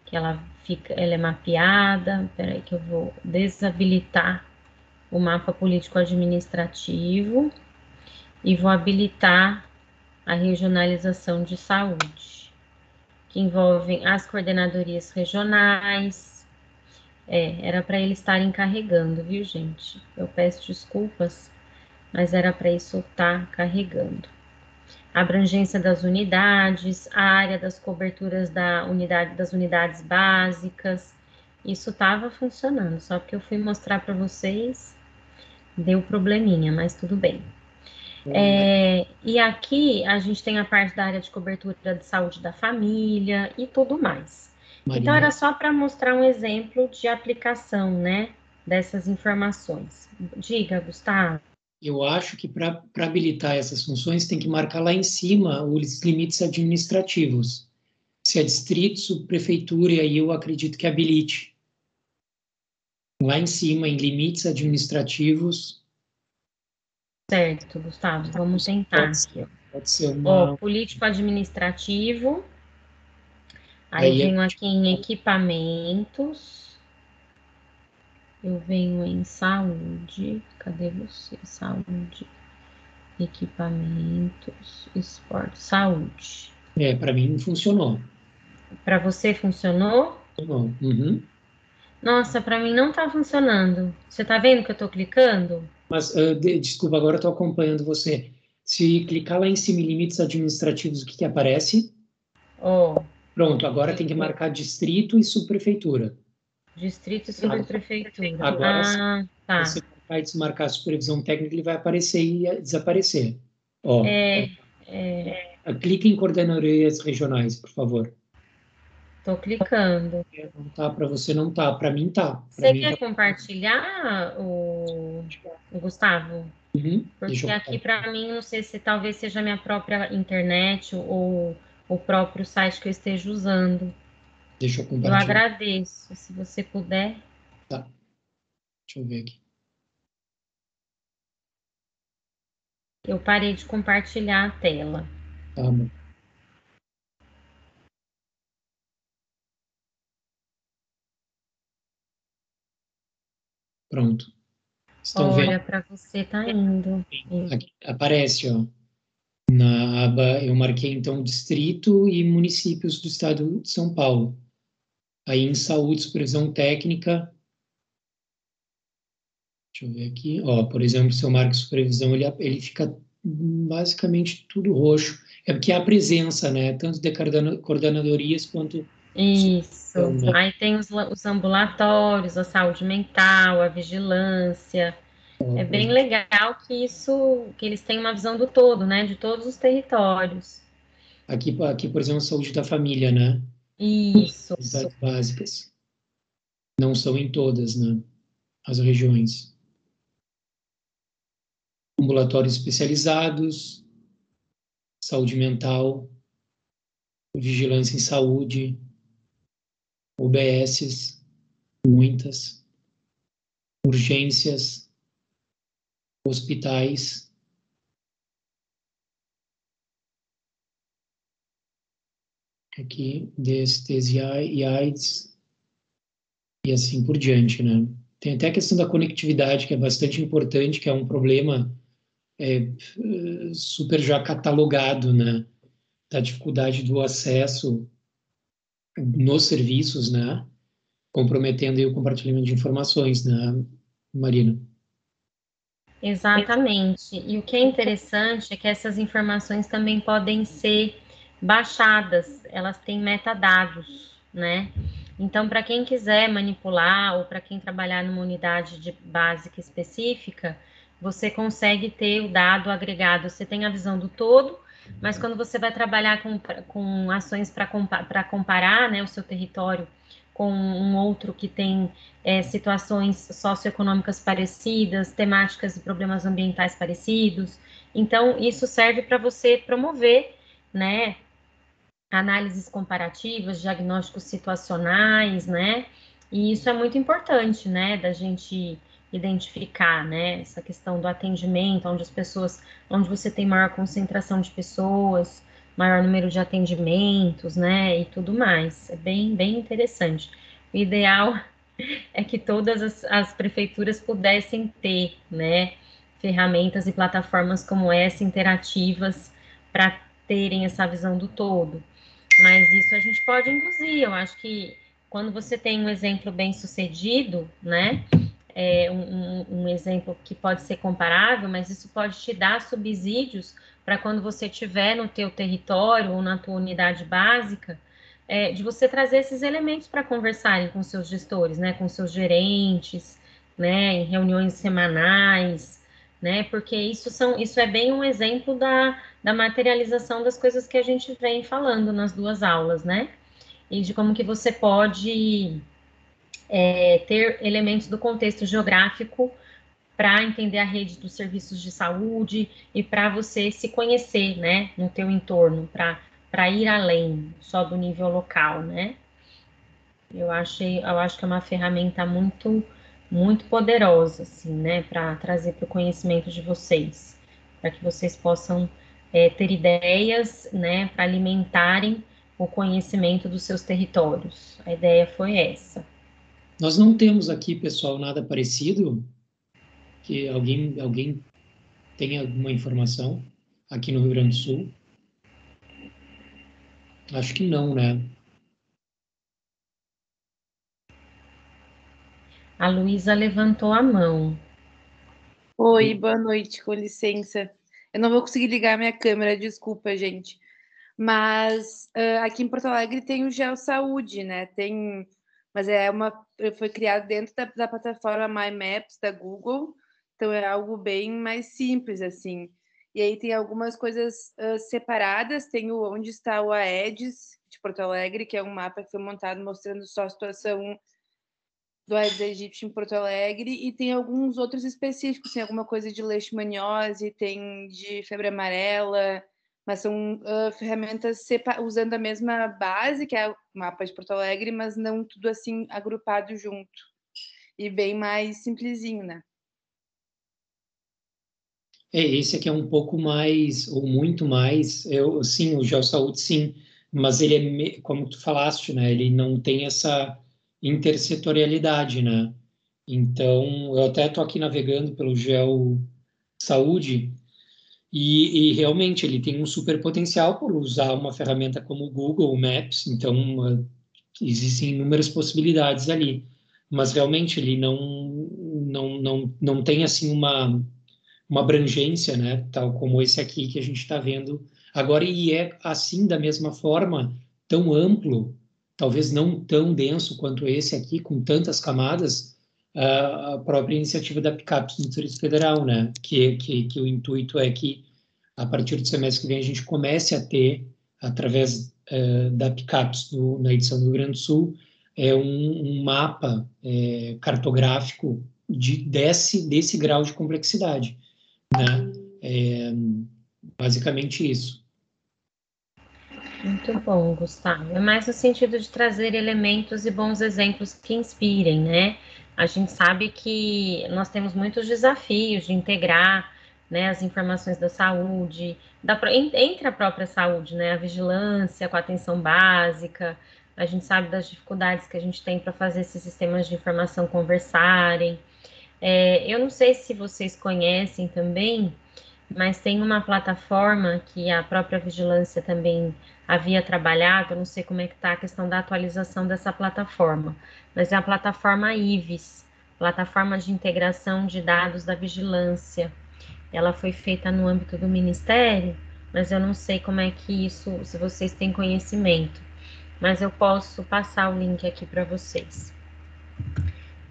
que ela fica, ela é mapeada. Peraí que eu vou desabilitar o mapa político administrativo e vou habilitar a regionalização de saúde, que envolvem as coordenadorias regionais. É, era para eles estarem carregando, viu, gente? Eu peço desculpas, mas era para isso estar tá carregando. A abrangência das unidades, a área das coberturas da unidade, das unidades básicas, isso estava funcionando, só que eu fui mostrar para vocês, deu probleminha, mas tudo bem. É, e aqui a gente tem a parte da área de cobertura de saúde da família e tudo mais. Maria. Então, era só para mostrar um exemplo de aplicação, né, dessas informações. Diga, Gustavo. Eu acho que para habilitar essas funções tem que marcar lá em cima os limites administrativos. Se é distrito, subprefeitura, e aí eu acredito que habilite. Lá em cima, em limites administrativos, Certo, Gustavo, vamos tentar. Pode ser, pode ser uma... Ó, político-administrativo. Aí, Aí venho é... aqui em equipamentos. Eu venho em saúde. Cadê você? Saúde. Equipamentos, esporte, saúde. É, para mim funcionou. Para você funcionou? Funcionou. Uhum. Nossa, para mim não está funcionando. Você está vendo que eu estou clicando? Mas, uh, de, desculpa, agora estou acompanhando você. Se clicar lá em cima em limites administrativos, o que, que aparece? Oh. Pronto, agora tem que marcar distrito e subprefeitura. Distrito e subprefeitura. Agora, ah, tá. se você vai desmarcar a supervisão técnica, ele vai aparecer e desaparecer. Ó, é, é... Clique em coordenadorias regionais, por favor. Estou clicando. Não tá, para você não tá, para mim tá. Pra você mim quer tá... compartilhar, o, o Gustavo? Uhum, Porque aqui para mim, não sei se talvez seja a minha própria internet ou o próprio site que eu esteja usando. Deixa eu compartilhar. Eu agradeço, se você puder. Tá. Deixa eu ver aqui. Eu parei de compartilhar a tela. Tá bom. Pronto. Estão Olha, para você tá indo. Aqui, aparece, ó. Na aba, eu marquei então distrito e municípios do estado de São Paulo. Aí em saúde, supervisão técnica. Deixa eu ver aqui. Ó, por exemplo, se eu marco supervisão, ele, ele fica basicamente tudo roxo. É porque há presença, né? Tanto de coordenadorias quanto isso. Então, Aí tem os, os, ambulatórios, a saúde mental, a vigilância. Uhum. É bem legal que isso, que eles têm uma visão do todo, né? De todos os territórios. Aqui, aqui por exemplo, saúde da família, né? Isso. As básicas. Não são em todas, né? As regiões. Ambulatórios especializados, saúde mental, vigilância em saúde, UBSs, muitas, urgências, hospitais. Aqui, DSTs e AIDS, e assim por diante, né? Tem até a questão da conectividade, que é bastante importante, que é um problema é, super já catalogado, né? Da dificuldade do acesso nos serviços, né? Comprometendo o compartilhamento de informações, né, Marina? Exatamente. E o que é interessante é que essas informações também podem ser baixadas, elas têm metadados, né? Então, para quem quiser manipular ou para quem trabalhar numa unidade de básica específica, você consegue ter o dado agregado. Você tem a visão do todo mas quando você vai trabalhar com, com ações para compa comparar né, o seu território com um outro que tem é, situações socioeconômicas parecidas, temáticas e problemas ambientais parecidos. Então, isso serve para você promover, né, análises comparativas, diagnósticos situacionais, né, e isso é muito importante, né, da gente identificar, né, essa questão do atendimento, onde as pessoas, onde você tem maior concentração de pessoas, maior número de atendimentos, né, e tudo mais. É bem, bem interessante. O ideal é que todas as, as prefeituras pudessem ter, né, ferramentas e plataformas como essa interativas para terem essa visão do todo. Mas isso a gente pode induzir. Eu acho que quando você tem um exemplo bem sucedido, né, é um, um, exemplo que pode ser comparável, mas isso pode te dar subsídios para quando você estiver no teu território ou na tua unidade básica, é, de você trazer esses elementos para conversarem com seus gestores, né, com seus gerentes, né, em reuniões semanais, né, porque isso são, isso é bem um exemplo da, da materialização das coisas que a gente vem falando nas duas aulas, né, e de como que você pode é, ter elementos do contexto geográfico para entender a rede dos serviços de saúde e para você se conhecer, né, no teu entorno, para ir além só do nível local, né? Eu achei, eu acho que é uma ferramenta muito, muito poderosa, assim, né, para trazer para o conhecimento de vocês, para que vocês possam é, ter ideias, né, para alimentarem o conhecimento dos seus territórios. A ideia foi essa. Nós não temos aqui, pessoal, nada parecido. Que alguém, alguém tem alguma informação aqui no Rio Grande do Sul? Acho que não, né? A Luísa levantou a mão. Oi, boa noite, com licença. Eu não vou conseguir ligar minha câmera, desculpa, gente. Mas uh, aqui em Porto Alegre tem o Geo Saúde, né? Tem mas é uma foi criado dentro da, da plataforma My Maps da Google, então é algo bem mais simples assim. E aí tem algumas coisas uh, separadas, tem o onde está o Aedes de Porto Alegre, que é um mapa que foi montado mostrando só a situação do Aedes aegypti em Porto Alegre, e tem alguns outros específicos, tem alguma coisa de leishmaniose, tem de febre amarela, mas são uh, ferramentas usando a mesma base, que é o mapa de Porto Alegre, mas não tudo assim agrupado junto. E bem mais simplesinho, né? É, esse aqui é um pouco mais, ou muito mais, eu, sim, o GeoSaúde sim, mas ele é, como tu falaste, né, ele não tem essa intersetorialidade, né? Então, eu até estou aqui navegando pelo GeoSaúde, e, e, realmente ele tem um super potencial por usar uma ferramenta como o Google Maps, então uh, existem inúmeras possibilidades ali, mas realmente ele não não não, não tem assim uma uma abrangência, né, tal como esse aqui que a gente está vendo agora e é assim da mesma forma tão amplo, talvez não tão denso quanto esse aqui com tantas camadas, a própria iniciativa da PICAPS do Distrito Federal, né? Que, que, que o intuito é que, a partir do semestre que vem, a gente comece a ter, através uh, da PICAPS na edição do Rio Grande do Sul, é um, um mapa é, cartográfico de, desse, desse grau de complexidade, né? É, basicamente isso. Muito bom, Gustavo. É mais no sentido de trazer elementos e bons exemplos que inspirem, né? a gente sabe que nós temos muitos desafios de integrar né, as informações da saúde, da, entre a própria saúde, né, a vigilância com a atenção básica, a gente sabe das dificuldades que a gente tem para fazer esses sistemas de informação conversarem. É, eu não sei se vocês conhecem também, mas tem uma plataforma que a própria vigilância também havia trabalhado, não sei como é que está a questão da atualização dessa plataforma, mas é a plataforma IVES, Plataforma de Integração de Dados da Vigilância. Ela foi feita no âmbito do Ministério, mas eu não sei como é que isso, se vocês têm conhecimento, mas eu posso passar o link aqui para vocês.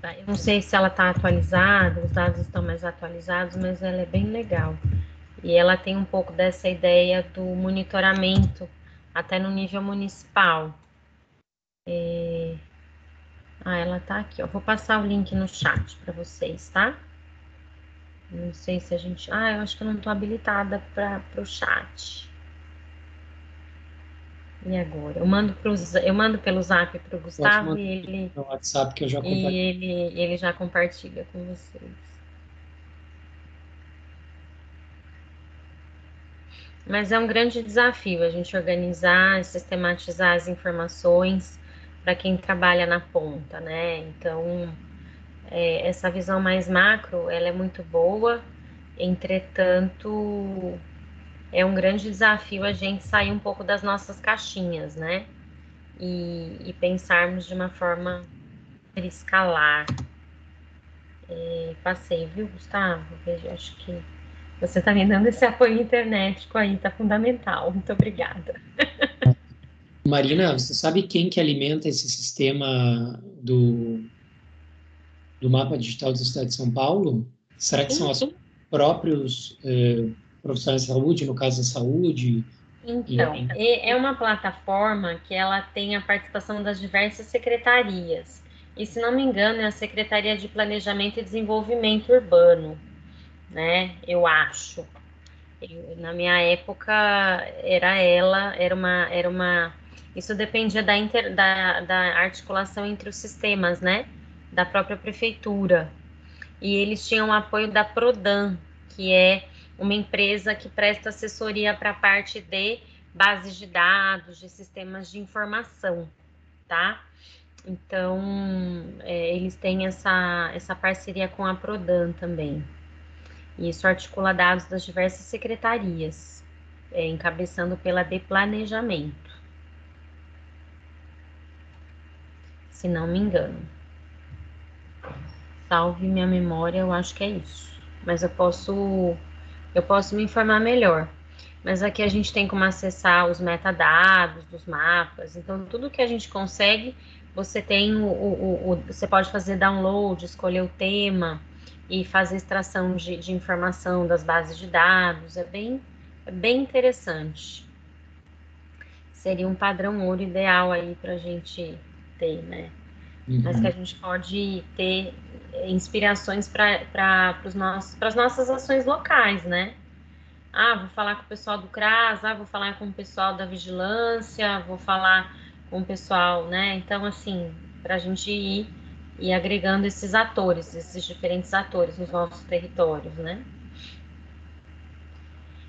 Tá, eu não sei se ela está atualizada, os dados estão mais atualizados, mas ela é bem legal. E ela tem um pouco dessa ideia do monitoramento até no nível municipal. É, Ah, ela tá aqui, ó. Vou passar o link no chat para vocês, tá? Não sei se a gente. Ah, eu acho que eu não tô habilitada para o chat. E agora? Eu mando, pro, eu mando pelo zap para o Gustavo e ele. No WhatsApp que eu já. E ele, ele já compartilha com vocês. Mas é um grande desafio a gente organizar e sistematizar as informações para quem trabalha na ponta, né? Então, é, essa visão mais macro, ela é muito boa, entretanto, é um grande desafio a gente sair um pouco das nossas caixinhas, né? E, e pensarmos de uma forma escalar. É, passei, viu, Gustavo? Vejo, acho que você está me dando esse apoio internético aí, tá fundamental. Muito obrigada. Marina, você sabe quem que alimenta esse sistema do, do mapa digital do Estado de São Paulo? Será que são os próprios eh, profissionais de saúde, no caso da saúde? Então, é uma plataforma que ela tem a participação das diversas secretarias. E, se não me engano, é a Secretaria de Planejamento e Desenvolvimento Urbano, né? Eu acho. Eu, na minha época, era ela, era uma, era uma isso dependia da, inter, da, da articulação entre os sistemas, né? Da própria prefeitura. E eles tinham o apoio da Prodan, que é uma empresa que presta assessoria para a parte de bases de dados, de sistemas de informação, tá? Então, é, eles têm essa, essa parceria com a Prodan também. E isso articula dados das diversas secretarias, é, encabeçando pela de planejamento. se não me engano. Salve minha memória, eu acho que é isso. Mas eu posso eu posso me informar melhor. Mas aqui a gente tem como acessar os metadados dos mapas. Então, tudo que a gente consegue, você tem o, o, o você pode fazer download, escolher o tema e fazer extração de, de informação das bases de dados. É bem, é bem interessante. Seria um padrão ouro ideal aí para a gente ter, né? Uhum. Mas que a gente pode ter inspirações para as nossas ações locais, né? Ah, vou falar com o pessoal do CRAS, ah, vou falar com o pessoal da vigilância, vou falar com o pessoal, né? Então, assim, para a gente ir, ir agregando esses atores, esses diferentes atores nos nossos territórios, né?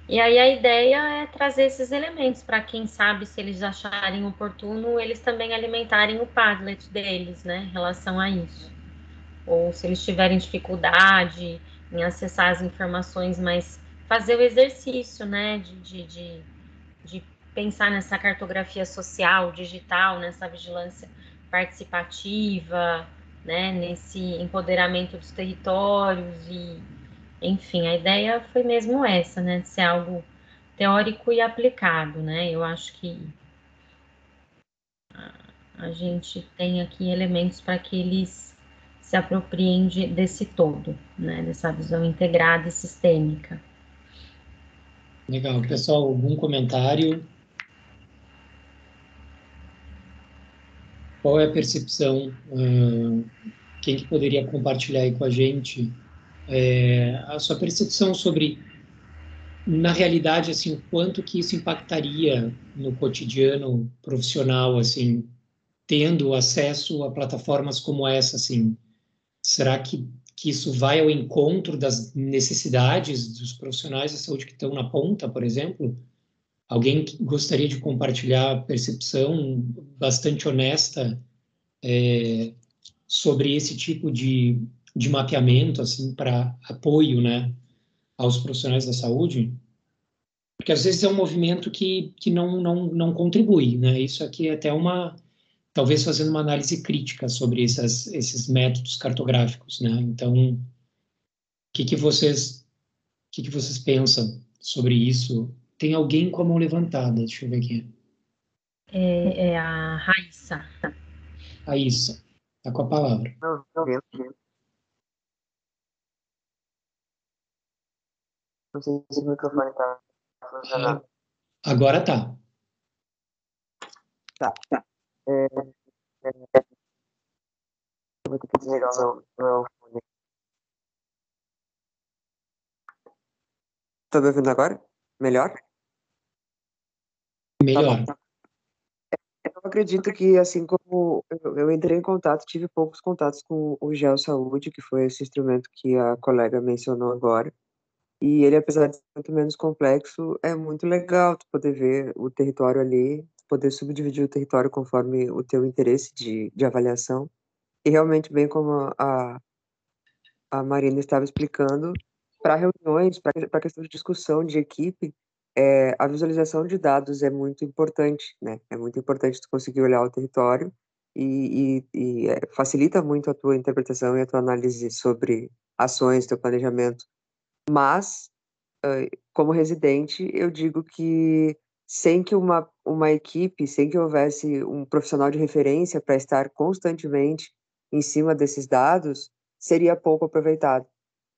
E aí a ideia é trazer esses elementos para quem sabe, se eles acharem oportuno, eles também alimentarem o Padlet deles, né, em relação a isso. Ou se eles tiverem dificuldade em acessar as informações, mas fazer o exercício, né, de, de, de, de pensar nessa cartografia social, digital, nessa vigilância participativa, né, nesse empoderamento dos territórios e enfim, a ideia foi mesmo essa, né, de ser algo teórico e aplicado, né? Eu acho que a gente tem aqui elementos para que eles se apropriem de, desse todo, né, dessa visão integrada e sistêmica. Legal. Pessoal, algum comentário? Qual é a percepção? Quem que poderia compartilhar aí com a gente é, a sua percepção sobre, na realidade, assim, o quanto que isso impactaria no cotidiano profissional, assim, tendo acesso a plataformas como essa, assim, será que, que isso vai ao encontro das necessidades dos profissionais da saúde que estão na ponta, por exemplo? Alguém gostaria de compartilhar percepção bastante honesta é, sobre esse tipo de, de mapeamento assim para apoio, né, aos profissionais da saúde, porque às vezes é um movimento que, que não, não, não contribui, né? Isso aqui é até uma talvez fazendo uma análise crítica sobre essas, esses métodos cartográficos, né? Então, o que que vocês o que que vocês pensam sobre isso? Tem alguém com a mão levantada? Deixa eu ver aqui. É, é a Raíssa. Raíssa, tá com a palavra. Não, não, não. Não sei se o microfone tá funcionando. Agora tá. Tá, tá. É, é, vou ter que desligar o meu, meu fone. Tá me ouvindo agora? Melhor? Melhor. Tá eu acredito que, assim como eu, eu entrei em contato, tive poucos contatos com o Geo Saúde, que foi esse instrumento que a colega mencionou agora. E ele, apesar de ser muito menos complexo, é muito legal tu poder ver o território ali, poder subdividir o território conforme o teu interesse de, de avaliação. E realmente, bem como a, a Marina estava explicando, para reuniões, para questão de discussão de equipe, é, a visualização de dados é muito importante, né? É muito importante tu conseguir olhar o território e, e, e é, facilita muito a tua interpretação e a tua análise sobre ações, teu planejamento. Mas, como residente, eu digo que sem que uma, uma equipe, sem que houvesse um profissional de referência para estar constantemente em cima desses dados, seria pouco aproveitado.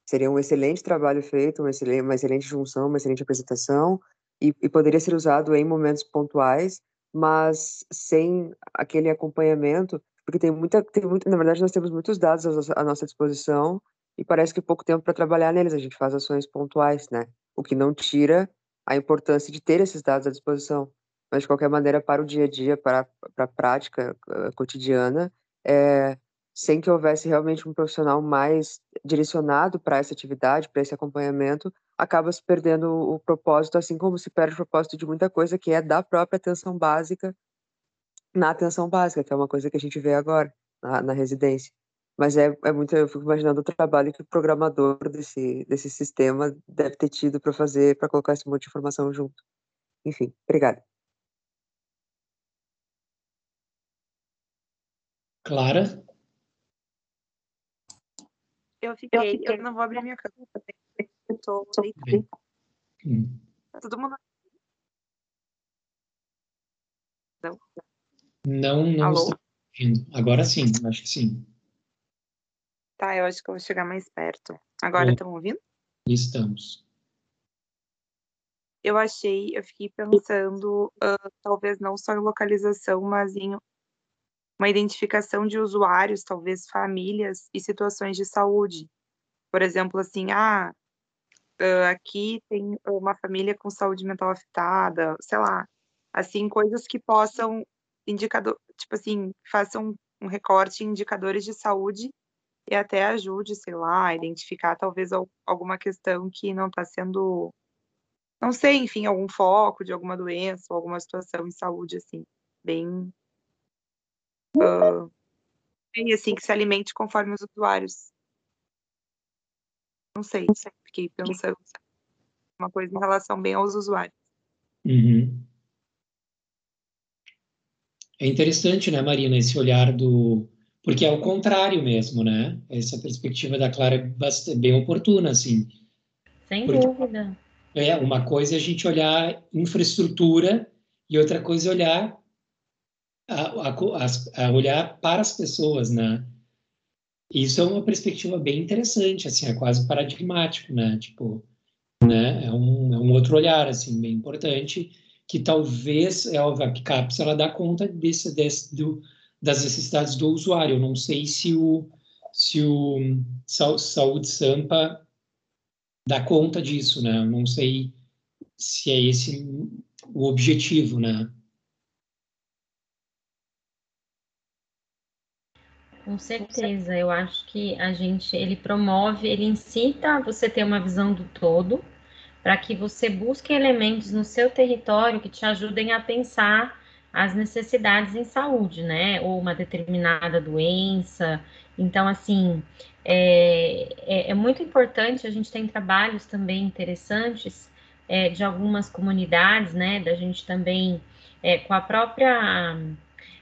Seria um excelente trabalho feito, uma excelente, uma excelente junção, uma excelente apresentação, e, e poderia ser usado em momentos pontuais, mas sem aquele acompanhamento, porque tem muita, tem muito, na verdade, nós temos muitos dados à nossa disposição e parece que pouco tempo para trabalhar neles. A gente faz ações pontuais, né? O que não tira a importância de ter esses dados à disposição. Mas, de qualquer maneira, para o dia a dia, para, para a prática uh, cotidiana, é, sem que houvesse realmente um profissional mais direcionado para essa atividade, para esse acompanhamento, acaba se perdendo o propósito, assim como se perde o propósito de muita coisa, que é da própria atenção básica na atenção básica, que é uma coisa que a gente vê agora na, na residência. Mas é, é muito, eu fico imaginando o trabalho que o programador desse, desse sistema deve ter tido para fazer, para colocar esse monte de informação junto. Enfim, obrigada. Clara? Eu fiquei, eu, fiquei. eu não vou abrir minha câmera, eu tô deitada. Hum. Tá todo mundo. Não? Não, não Alô? Agora sim, acho que sim. Tá, eu acho que eu vou chegar mais perto. Agora estão ouvindo? Estamos. Eu achei, eu fiquei pensando, uh, talvez não só em localização, mas em uma identificação de usuários, talvez famílias e situações de saúde. Por exemplo, assim, ah, aqui tem uma família com saúde mental afetada, sei lá, assim, coisas que possam indicador, tipo assim, façam um recorte em indicadores de saúde e até ajude, sei lá, a identificar talvez alguma questão que não está sendo, não sei, enfim, algum foco de alguma doença ou alguma situação em saúde, assim, bem uh, e assim que se alimente conforme os usuários. Não sei, fiquei pensando uma coisa em relação bem aos usuários. Uhum. É interessante, né, Marina, esse olhar do. Porque é o contrário mesmo, né? Essa perspectiva da Clara é bem oportuna, assim. Sem Porque dúvida. É, uma coisa é a gente olhar infraestrutura e outra coisa é olhar a, a, a olhar para as pessoas, né? Isso é uma perspectiva bem interessante, assim, é quase paradigmático, né? Tipo, né? É um, é um outro olhar, assim, bem importante, que talvez, é óbvio, a PICAPS, ela dá conta desse, desse, do, das necessidades do usuário. Eu não sei se o, se o Saúde Sampa dá conta disso, né? Eu não sei se é esse o objetivo, né? Com certeza, eu acho que a gente, ele promove, ele incita você ter uma visão do todo, para que você busque elementos no seu território que te ajudem a pensar as necessidades em saúde, né? Ou uma determinada doença. Então, assim, é, é, é muito importante, a gente tem trabalhos também interessantes é, de algumas comunidades, né? Da gente também, é, com a própria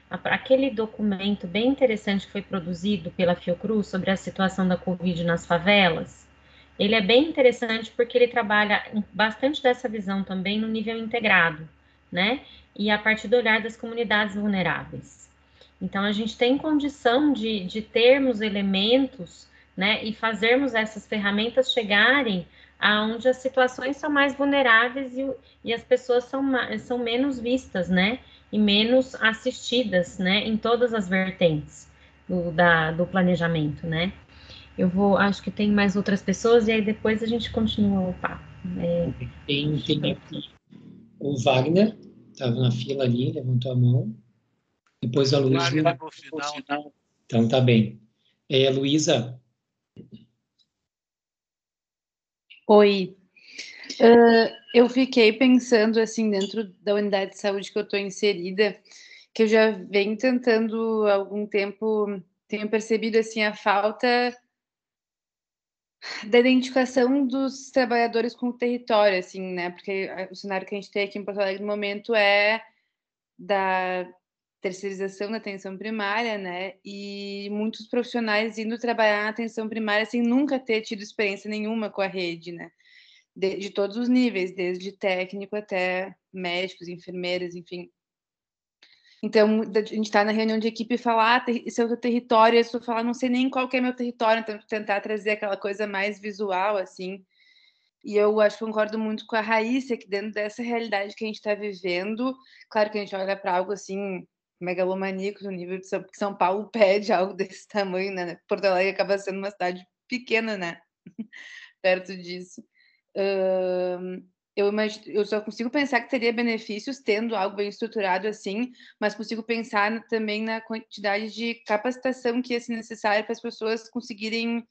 aquele documento bem interessante que foi produzido pela Fiocruz sobre a situação da Covid nas favelas, ele é bem interessante porque ele trabalha bastante dessa visão também no nível integrado, né? E a partir do olhar das comunidades vulneráveis. Então, a gente tem condição de, de termos elementos, né? E fazermos essas ferramentas chegarem aonde as situações são mais vulneráveis e, e as pessoas são, são menos vistas, né? e menos assistidas, né, em todas as vertentes. do, da, do planejamento, né? Eu vou, acho que tem mais outras pessoas e aí depois a gente continua o papo. É, tem, tem aqui o Wagner, estava na fila ali, levantou a mão. Depois a Luísa. Então tá bem. É, Luísa. Oi. Uh, eu fiquei pensando assim dentro da unidade de saúde que eu estou inserida, que eu já venho tentando há algum tempo, tenho percebido assim a falta da identificação dos trabalhadores com o território, assim, né? Porque o cenário que a gente tem aqui em Porto Alegre no momento é da terceirização da atenção primária, né? E muitos profissionais indo trabalhar na atenção primária sem nunca ter tido experiência nenhuma com a rede, né? De, de todos os níveis, desde técnico até médicos, enfermeiras, enfim. Então, a gente está na reunião de equipe e falar, ah, esse é o teu território, e eu falar, não sei nem qual que é meu território, então tentar trazer aquela coisa mais visual, assim. E eu acho que concordo muito com a Raíssa, que dentro dessa realidade que a gente está vivendo, claro que a gente olha para algo assim, megalomaníaco, no nível de São, São Paulo pede algo desse tamanho, né? Porto Alegre acaba sendo uma cidade pequena, né? Perto disso. Uh, eu, eu só consigo pensar que teria benefícios tendo algo bem estruturado assim, mas consigo pensar também na quantidade de capacitação que ia ser necessária para as pessoas conseguirem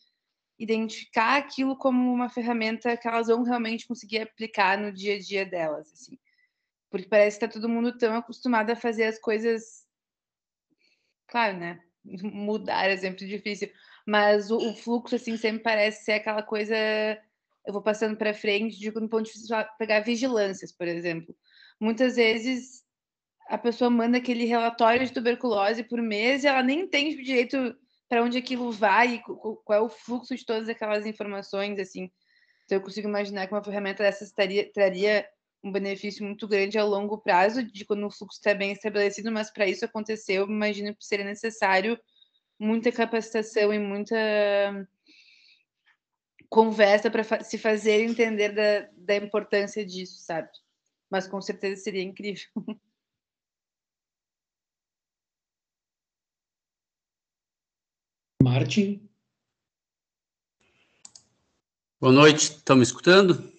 identificar aquilo como uma ferramenta que elas vão realmente conseguir aplicar no dia a dia delas, assim. Porque parece que está todo mundo tão acostumado a fazer as coisas, claro, né? Mudar é sempre difícil, mas o, o fluxo assim sempre parece ser aquela coisa eu vou passando para frente, digo no ponto de vista de pegar vigilâncias, por exemplo. Muitas vezes a pessoa manda aquele relatório de tuberculose por mês e ela nem entende direito para onde aquilo vai e qual é o fluxo de todas aquelas informações, assim. Então, eu consigo imaginar que uma ferramenta dessas traria, um benefício muito grande a longo prazo, de quando o fluxo está bem estabelecido, mas para isso acontecer, eu imagino que seria necessário muita capacitação e muita conversa para fa se fazer entender da, da importância disso, sabe? Mas com certeza seria incrível. Martin? Boa noite, estão me escutando?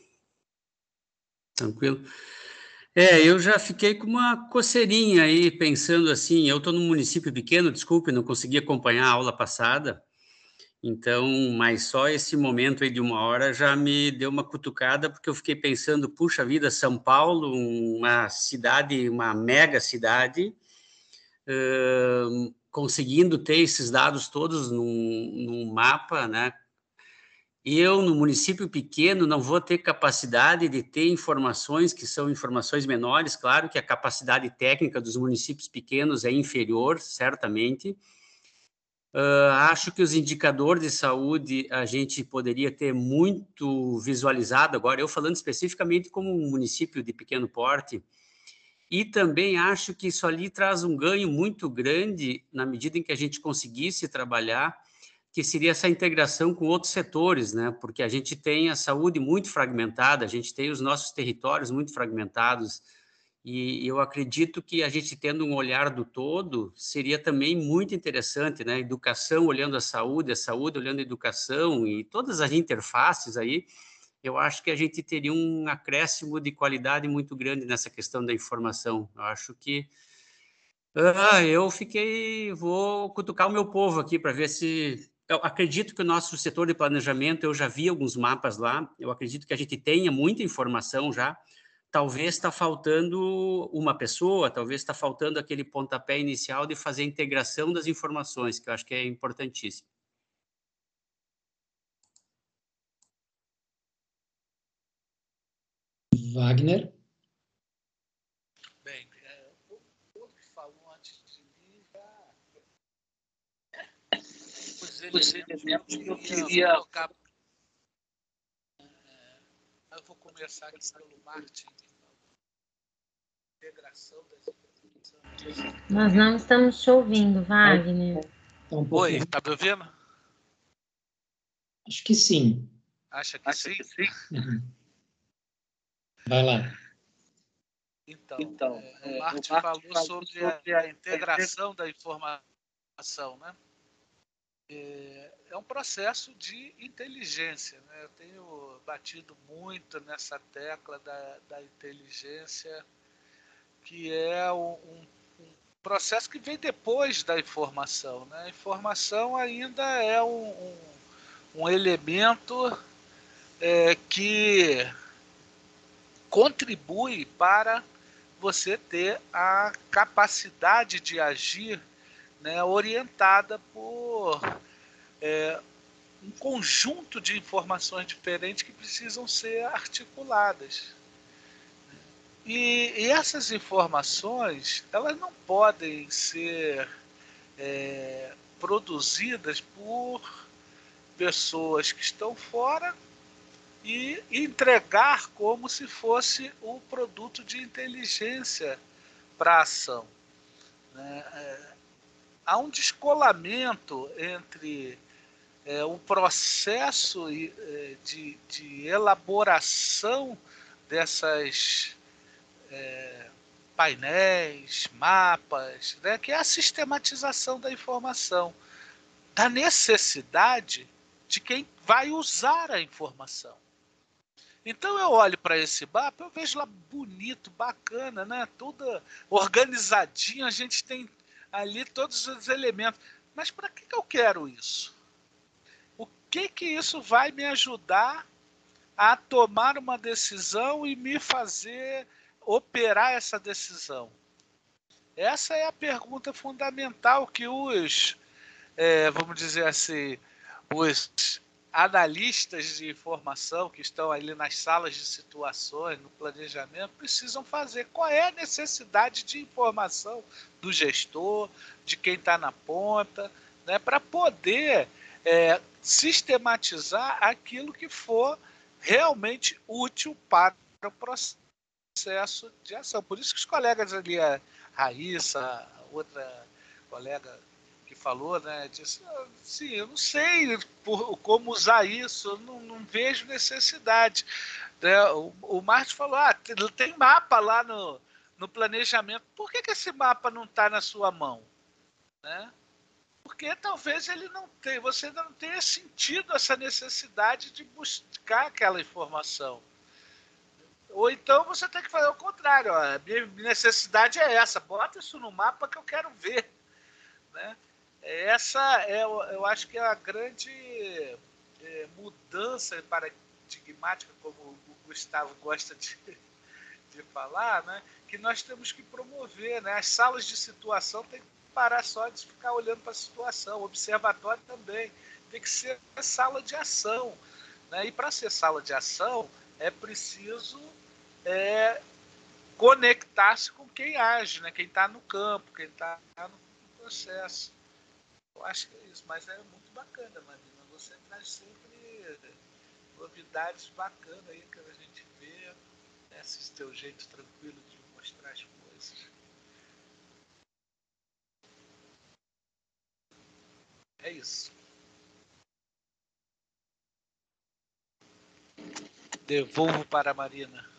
Tranquilo? É, eu já fiquei com uma coceirinha aí, pensando assim, eu estou num município pequeno, desculpe, não consegui acompanhar a aula passada, então, mas só esse momento aí de uma hora já me deu uma cutucada, porque eu fiquei pensando, puxa vida, São Paulo, uma cidade, uma mega cidade, uh, conseguindo ter esses dados todos num, num mapa, né? eu, no município pequeno, não vou ter capacidade de ter informações que são informações menores. Claro que a capacidade técnica dos municípios pequenos é inferior, certamente, Uh, acho que os indicadores de saúde a gente poderia ter muito visualizado agora, eu falando especificamente como um município de pequeno porte, e também acho que isso ali traz um ganho muito grande na medida em que a gente conseguisse trabalhar, que seria essa integração com outros setores, né? Porque a gente tem a saúde muito fragmentada, a gente tem os nossos territórios muito fragmentados, e eu acredito que a gente tendo um olhar do todo seria também muito interessante, né? Educação olhando a saúde, a saúde olhando a educação e todas as interfaces aí. Eu acho que a gente teria um acréscimo de qualidade muito grande nessa questão da informação. Eu acho que ah, eu fiquei, vou cutucar o meu povo aqui para ver se eu acredito que o nosso setor de planejamento, eu já vi alguns mapas lá, eu acredito que a gente tenha muita informação já, talvez está faltando uma pessoa, talvez está faltando aquele pontapé inicial de fazer a integração das informações, que eu acho que é importantíssimo. Wagner? Bem, é, o que falou antes de mim já... Os elementos que eu queria colocar eu vou começar aqui pelo marketing. Integração das informações. Nós não estamos te ouvindo, Wagner. Tá um Oi, tá me ouvindo? Acho que sim. Acha que Acha sim? Que sim? Uhum. Vai lá. Então, então é, o Martin falou, falou sobre, sobre a, a integração da informação, né? É, é um processo de inteligência. Né? Eu tenho batido muito nessa tecla da, da inteligência, que é um, um, processo que vem depois da informação. Né? A informação ainda é um, um, um elemento é, que contribui para você ter a capacidade de agir né, orientada por é, um conjunto de informações diferentes que precisam ser articuladas. E, e essas informações elas não podem ser é, produzidas por pessoas que estão fora e entregar como se fosse o produto de inteligência para a ação. Né? Há um descolamento entre é, o processo é, de, de, elaboração dessas é, painéis, mapas, né, que é a sistematização da informação, da necessidade de quem vai usar a informação. Então eu olho para esse mapa, eu vejo lá bonito, bacana, né? Toda organizadinho, a gente tem ali todos os elementos. Mas para que, que eu quero isso? O que que isso vai me ajudar a tomar uma decisão e me fazer operar essa decisão? Essa é a pergunta fundamental que os, é, vamos dizer assim, os analistas de informação que estão ali nas salas de situações, no planejamento, precisam fazer. Qual é a necessidade de informação do gestor, de quem está na ponta, né, para poder é, sistematizar aquilo que for realmente útil para o processo de ação. Por isso que os colegas ali, a Raíssa, a outra colega falou, né? Disse, sim, eu não sei por, como usar isso, eu não, não vejo necessidade. Né? O, o Martin falou, ah, tem, tem mapa lá no, no planejamento. Por que, que esse mapa não está na sua mão? Né? Porque talvez ele não tenha, você não tenha sentido essa necessidade de buscar aquela informação. Ou então você tem que fazer o contrário. Ó, a minha necessidade é essa. Bota isso no mapa que eu quero ver. Né? Essa é, eu acho que é a grande é, mudança paradigmática, como o Gustavo gosta de, de falar, né? que nós temos que promover. Né? As salas de situação têm que parar só de ficar olhando para a situação, o observatório também tem que ser sala de ação. Né? E para ser sala de ação, é preciso é, conectar-se com quem age, né? quem está no campo, quem está no processo. Eu acho que é isso, mas é muito bacana, Marina. Você traz sempre novidades bacanas aí que a gente vê, né? esse teu jeito tranquilo de mostrar as coisas. É isso. Devolvo para a Marina.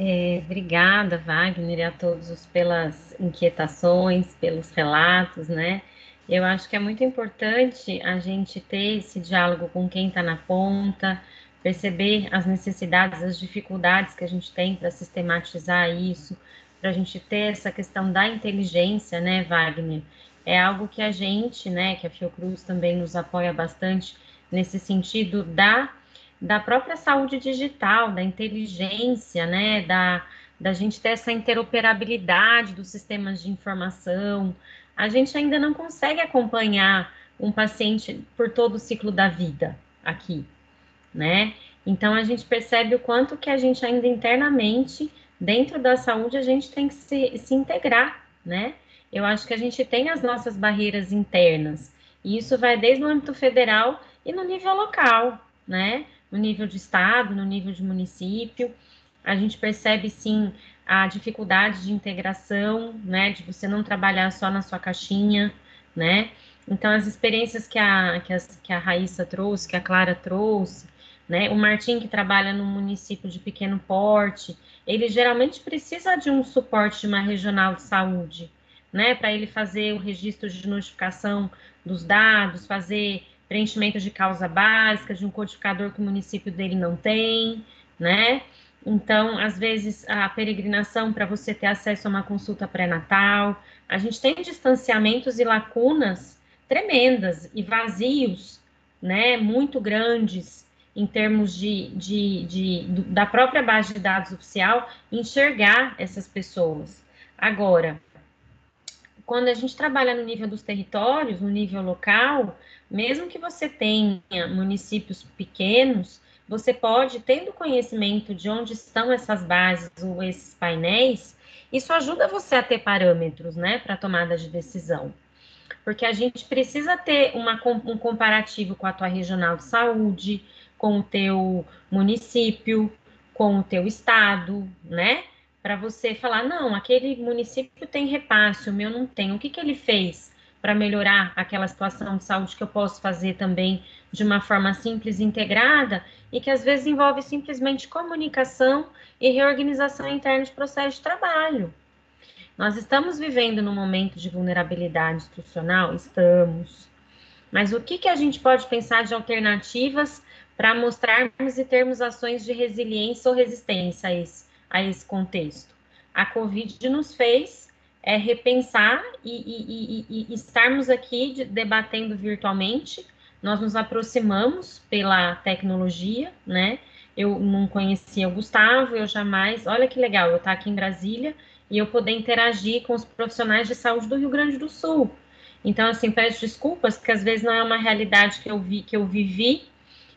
É, obrigada, Wagner, e a todos pelas inquietações, pelos relatos, né? Eu acho que é muito importante a gente ter esse diálogo com quem está na ponta, perceber as necessidades, as dificuldades que a gente tem para sistematizar isso, para a gente ter essa questão da inteligência, né, Wagner? É algo que a gente, né, que a Fiocruz também nos apoia bastante nesse sentido da da própria saúde digital, da inteligência, né, da, da gente ter essa interoperabilidade dos sistemas de informação. A gente ainda não consegue acompanhar um paciente por todo o ciclo da vida aqui, né? Então a gente percebe o quanto que a gente ainda internamente, dentro da saúde, a gente tem que se, se integrar, né? Eu acho que a gente tem as nossas barreiras internas, e isso vai desde o âmbito federal e no nível local, né? No nível de estado, no nível de município. A gente percebe sim a dificuldade de integração, né, de você não trabalhar só na sua caixinha, né? Então as experiências que a que, as, que a Raíssa trouxe, que a Clara trouxe, né? O Martim que trabalha no município de pequeno porte, ele geralmente precisa de um suporte de uma regional de saúde, né, para ele fazer o registro de notificação dos dados, fazer preenchimento de causa básica, de um codificador que o município dele não tem, né? Então, às vezes, a peregrinação para você ter acesso a uma consulta pré-natal. A gente tem distanciamentos e lacunas tremendas e vazios, né, muito grandes em termos de, de, de, da própria base de dados oficial, enxergar essas pessoas. Agora, quando a gente trabalha no nível dos territórios, no nível local, mesmo que você tenha municípios pequenos, você pode, tendo conhecimento de onde estão essas bases ou esses painéis, isso ajuda você a ter parâmetros, né, para tomada de decisão. Porque a gente precisa ter uma, um comparativo com a tua regional de saúde, com o teu município, com o teu estado, né? Para você falar, não, aquele município tem repasse, o meu não tem. O que, que ele fez para melhorar aquela situação de saúde que eu posso fazer também de uma forma simples integrada e que às vezes envolve simplesmente comunicação e reorganização interna de processo de trabalho. Nós estamos vivendo num momento de vulnerabilidade institucional? Estamos. Mas o que, que a gente pode pensar de alternativas para mostrarmos e termos ações de resiliência ou resistência a a esse contexto. A Covid nos fez é, repensar e, e, e, e estarmos aqui de, debatendo virtualmente. Nós nos aproximamos pela tecnologia, né? Eu não conhecia o Gustavo, eu jamais. Olha que legal, eu estar aqui em Brasília e eu poder interagir com os profissionais de saúde do Rio Grande do Sul. Então, assim, peço desculpas, porque às vezes não é uma realidade que eu vi, que eu vivi,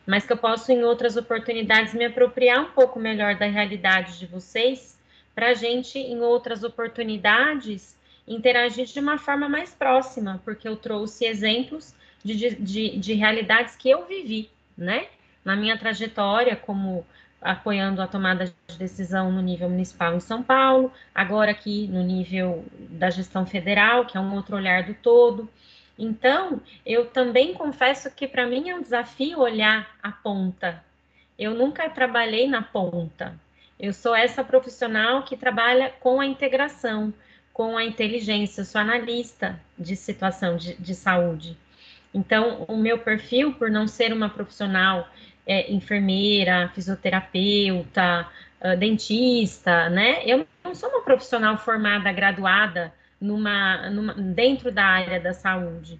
mas que eu posso, em outras oportunidades, me apropriar um pouco melhor da realidade de vocês, para a gente, em outras oportunidades, interagir de uma forma mais próxima, porque eu trouxe exemplos de, de, de realidades que eu vivi, né? Na minha trajetória como apoiando a tomada de decisão no nível municipal em São Paulo, agora aqui no nível da gestão federal, que é um outro olhar do todo. Então, eu também confesso que para mim é um desafio olhar a ponta. Eu nunca trabalhei na ponta. Eu sou essa profissional que trabalha com a integração, com a inteligência, eu sou analista de situação de, de saúde. Então, o meu perfil, por não ser uma profissional é, enfermeira, fisioterapeuta, uh, dentista, né? Eu não sou uma profissional formada, graduada numa, numa, dentro da área da saúde.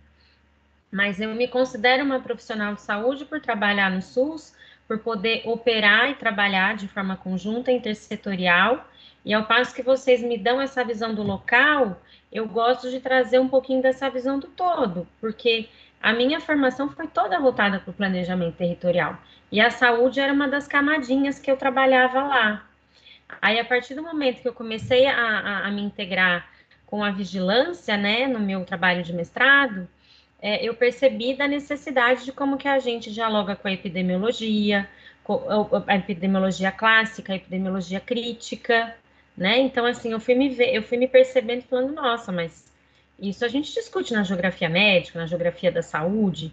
Mas eu me considero uma profissional de saúde por trabalhar no SUS, por poder operar e trabalhar de forma conjunta, intersetorial, e ao passo que vocês me dão essa visão do local, eu gosto de trazer um pouquinho dessa visão do todo, porque a minha formação foi toda voltada para o planejamento territorial. E a saúde era uma das camadinhas que eu trabalhava lá. Aí, a partir do momento que eu comecei a, a, a me integrar com a vigilância, né, no meu trabalho de mestrado, é, eu percebi da necessidade de como que a gente dialoga com a epidemiologia, com a epidemiologia clássica, a epidemiologia crítica, né? Então, assim, eu fui me ver, eu fui me percebendo falando, nossa, mas isso a gente discute na geografia médica, na geografia da saúde,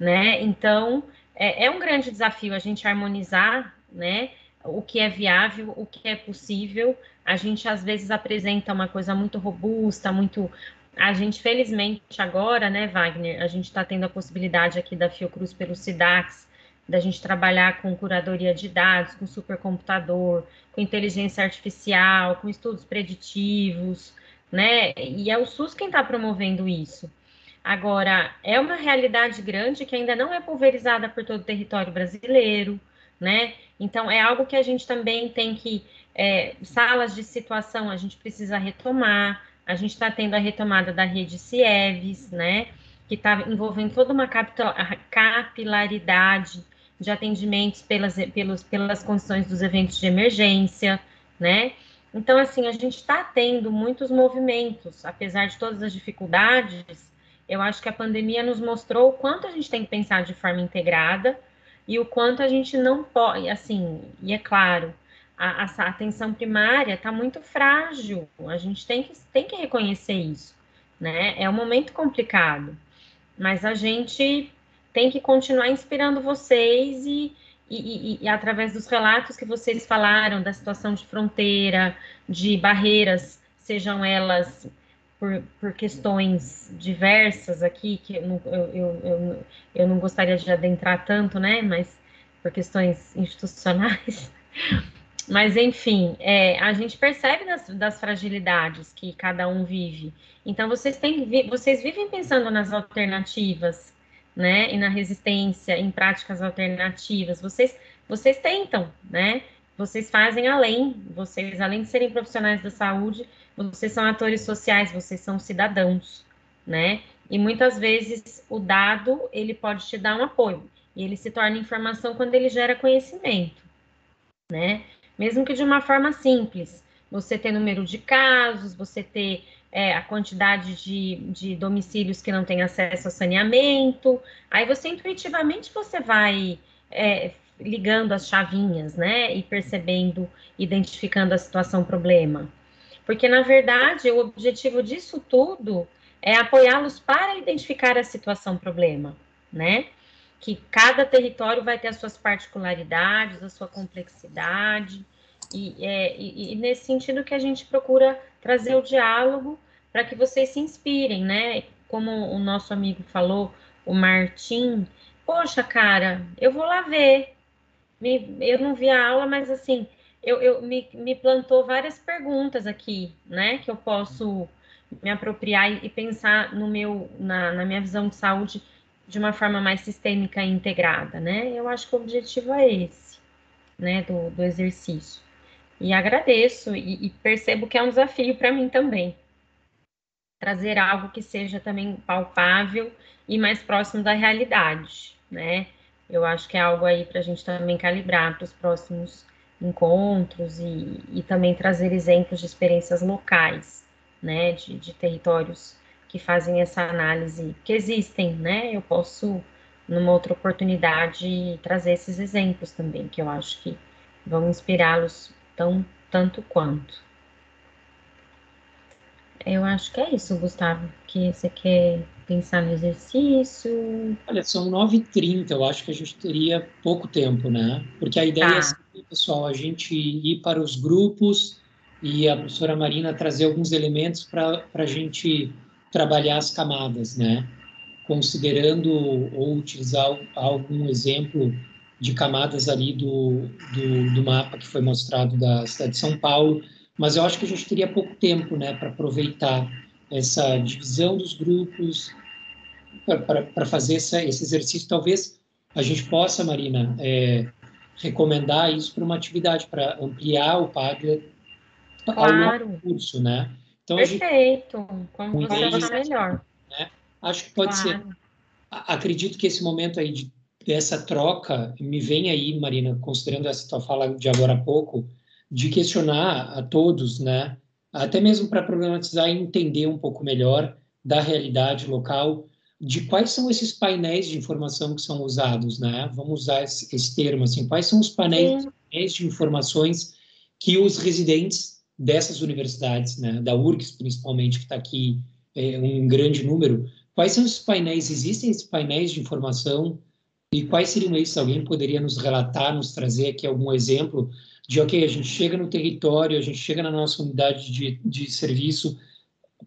né? Então, é, é um grande desafio a gente harmonizar, né? o que é viável, o que é possível. A gente às vezes apresenta uma coisa muito robusta, muito. A gente, felizmente, agora, né, Wagner, a gente está tendo a possibilidade aqui da Fiocruz pelo SIDAX, da gente trabalhar com curadoria de dados, com supercomputador, com inteligência artificial, com estudos preditivos, né? E é o SUS quem está promovendo isso. Agora, é uma realidade grande que ainda não é pulverizada por todo o território brasileiro né? Então, é algo que a gente também tem que, é, salas de situação, a gente precisa retomar, a gente está tendo a retomada da rede CIEVES, né? Que está envolvendo toda uma capilaridade de atendimentos pelas, pelos, pelas condições dos eventos de emergência, né? Então, assim, a gente está tendo muitos movimentos, apesar de todas as dificuldades, eu acho que a pandemia nos mostrou o quanto a gente tem que pensar de forma integrada, e o quanto a gente não pode, assim, e é claro, a, a atenção primária está muito frágil, a gente tem que, tem que reconhecer isso, né? É um momento complicado, mas a gente tem que continuar inspirando vocês e, e, e, e, através dos relatos que vocês falaram da situação de fronteira, de barreiras, sejam elas por, por questões diversas aqui, que eu, eu, eu, eu não gostaria de adentrar tanto, né? Mas por questões institucionais. Mas, enfim, é, a gente percebe das, das, fragilidades que cada um vive. Então, vocês, têm, vocês vivem pensando nas alternativas, né? E na resistência, em práticas alternativas. Vocês, vocês tentam, né? Vocês fazem além. Vocês, além de serem profissionais da saúde, vocês são atores sociais, vocês são cidadãos, né? E muitas vezes o dado, ele pode te dar um apoio. E ele se torna informação quando ele gera conhecimento, né? Mesmo que de uma forma simples. Você ter número de casos, você ter é, a quantidade de, de domicílios que não têm acesso a saneamento. Aí você intuitivamente você vai é, ligando as chavinhas, né? E percebendo, identificando a situação problema. Porque, na verdade, o objetivo disso tudo é apoiá-los para identificar a situação problema, né? Que cada território vai ter as suas particularidades, a sua complexidade, e, é, e, e nesse sentido que a gente procura trazer o diálogo para que vocês se inspirem, né? Como o nosso amigo falou, o Martim, poxa, cara, eu vou lá ver. Me, eu não vi a aula, mas assim, eu, eu me, me, plantou várias perguntas aqui, né? Que eu posso me apropriar e, e pensar no meu, na, na minha visão de saúde de uma forma mais sistêmica e integrada, né? Eu acho que o objetivo é esse, né, do, do exercício. E agradeço e, e percebo que é um desafio para mim também. Trazer algo que seja também palpável e mais próximo da realidade, né? Eu acho que é algo aí para a gente também calibrar para os próximos encontros e, e, também trazer exemplos de experiências locais, né, de, de territórios que fazem essa análise, que existem, né? Eu posso, numa outra oportunidade, trazer esses exemplos também, que eu acho que vão inspirá-los tão tanto quanto. Eu acho que é isso, Gustavo, que você quer pensar no exercício. Olha, são 9h30, eu acho que a gente teria pouco tempo, né? Porque a ideia tá. é, assim, pessoal, a gente ir para os grupos e a professora Marina trazer alguns elementos para a gente trabalhar as camadas, né? Considerando ou utilizar algum exemplo de camadas ali do, do, do, mapa que foi mostrado da cidade de São Paulo, mas eu acho que a gente teria pouco tempo, né, para aproveitar essa divisão dos grupos, para fazer essa, esse exercício. Talvez a gente possa, Marina, é, recomendar isso para uma atividade, para ampliar o Padre claro. ao longo do curso, né? Então, Perfeito, gente, como você achar melhor. Né? Acho que pode claro. ser. Acredito que esse momento aí de dessa troca me vem aí, Marina, considerando essa tua fala de agora há pouco, de questionar a todos, né, até mesmo para problematizar e entender um pouco melhor da realidade local, de quais são esses painéis de informação que são usados, né? Vamos usar esse, esse termo assim, quais são os painéis, painéis de informações que os residentes dessas universidades, né, da URGS principalmente, que está aqui é, um grande número, quais são esses painéis? Existem esses painéis de informação e quais seriam esses? Alguém poderia nos relatar, nos trazer aqui algum exemplo de, ok, a gente chega no território, a gente chega na nossa unidade de, de serviço,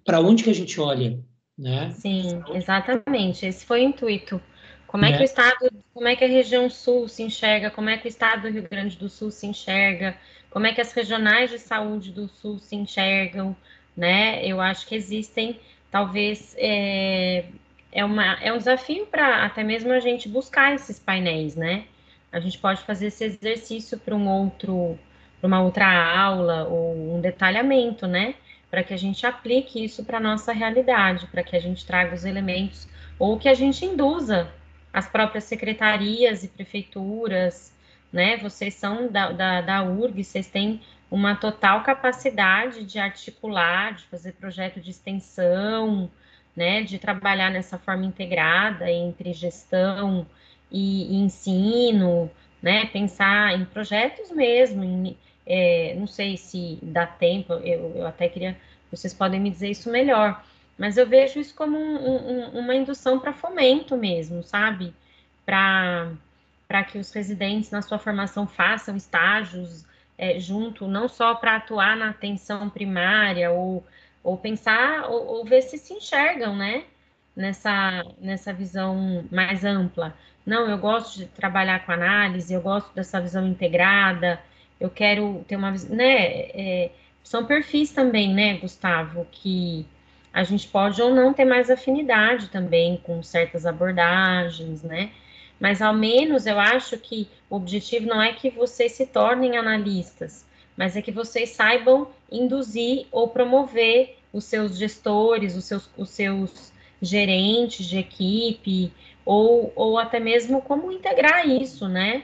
para onde que a gente olha, né? Sim, exatamente, esse foi o intuito. Como é, é que o estado, como é que a região sul se enxerga, como é que o estado do Rio Grande do Sul se enxerga, como é que as regionais de saúde do sul se enxergam, né? Eu acho que existem, talvez, é, é, uma, é um desafio para até mesmo a gente buscar esses painéis, né? A gente pode fazer esse exercício para um outro, para uma outra aula ou um detalhamento, né? Para que a gente aplique isso para a nossa realidade, para que a gente traga os elementos ou que a gente induza as próprias secretarias e prefeituras, né? Vocês são da, da, da URG, vocês têm uma total capacidade de articular, de fazer projeto de extensão, né, de trabalhar nessa forma integrada entre gestão e, e ensino, né, pensar em projetos mesmo, em, é, não sei se dá tempo, eu, eu, até queria, vocês podem me dizer isso melhor, mas eu vejo isso como um, um, uma indução para fomento mesmo, sabe? Para que os residentes na sua formação façam estágios é, junto, não só para atuar na atenção primária ou ou pensar, ou, ou ver se se enxergam, né? Nessa, nessa visão mais ampla. Não, eu gosto de trabalhar com análise, eu gosto dessa visão integrada, eu quero ter uma visão, né? É, são perfis também, né, Gustavo, que a gente pode ou não ter mais afinidade também com certas abordagens, né? Mas ao menos eu acho que o objetivo não é que vocês se tornem analistas, mas é que vocês saibam induzir ou promover os seus gestores, os seus, os seus gerentes de equipe, ou, ou até mesmo como integrar isso, né?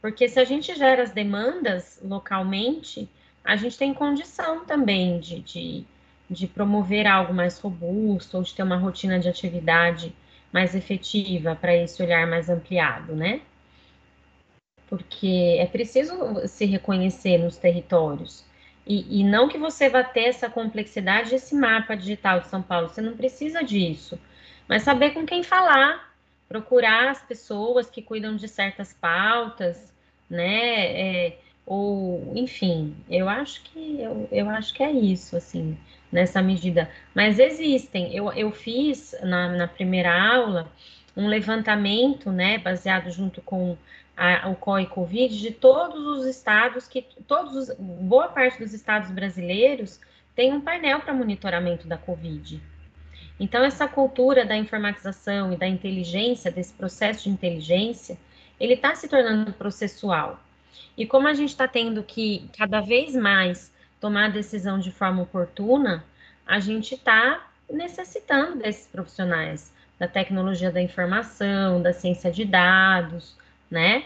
Porque se a gente gera as demandas localmente, a gente tem condição também de, de, de promover algo mais robusto, ou de ter uma rotina de atividade mais efetiva para esse olhar mais ampliado, né? Porque é preciso se reconhecer nos territórios. E, e, não que você vá ter essa complexidade desse mapa digital de São Paulo, você não precisa disso. Mas saber com quem falar, procurar as pessoas que cuidam de certas pautas, né? É, ou, enfim, eu acho que eu, eu acho que é isso, assim nessa medida. Mas existem. Eu, eu fiz na, na primeira aula um levantamento, né, baseado junto com a, o COI Covid, de todos os estados que todos os, boa parte dos estados brasileiros tem um painel para monitoramento da Covid. Então, essa cultura da informatização e da inteligência, desse processo de inteligência, ele está se tornando processual. E como a gente está tendo que cada vez mais tomar a decisão de forma oportuna, a gente está necessitando desses profissionais da tecnologia da informação, da ciência de dados, né?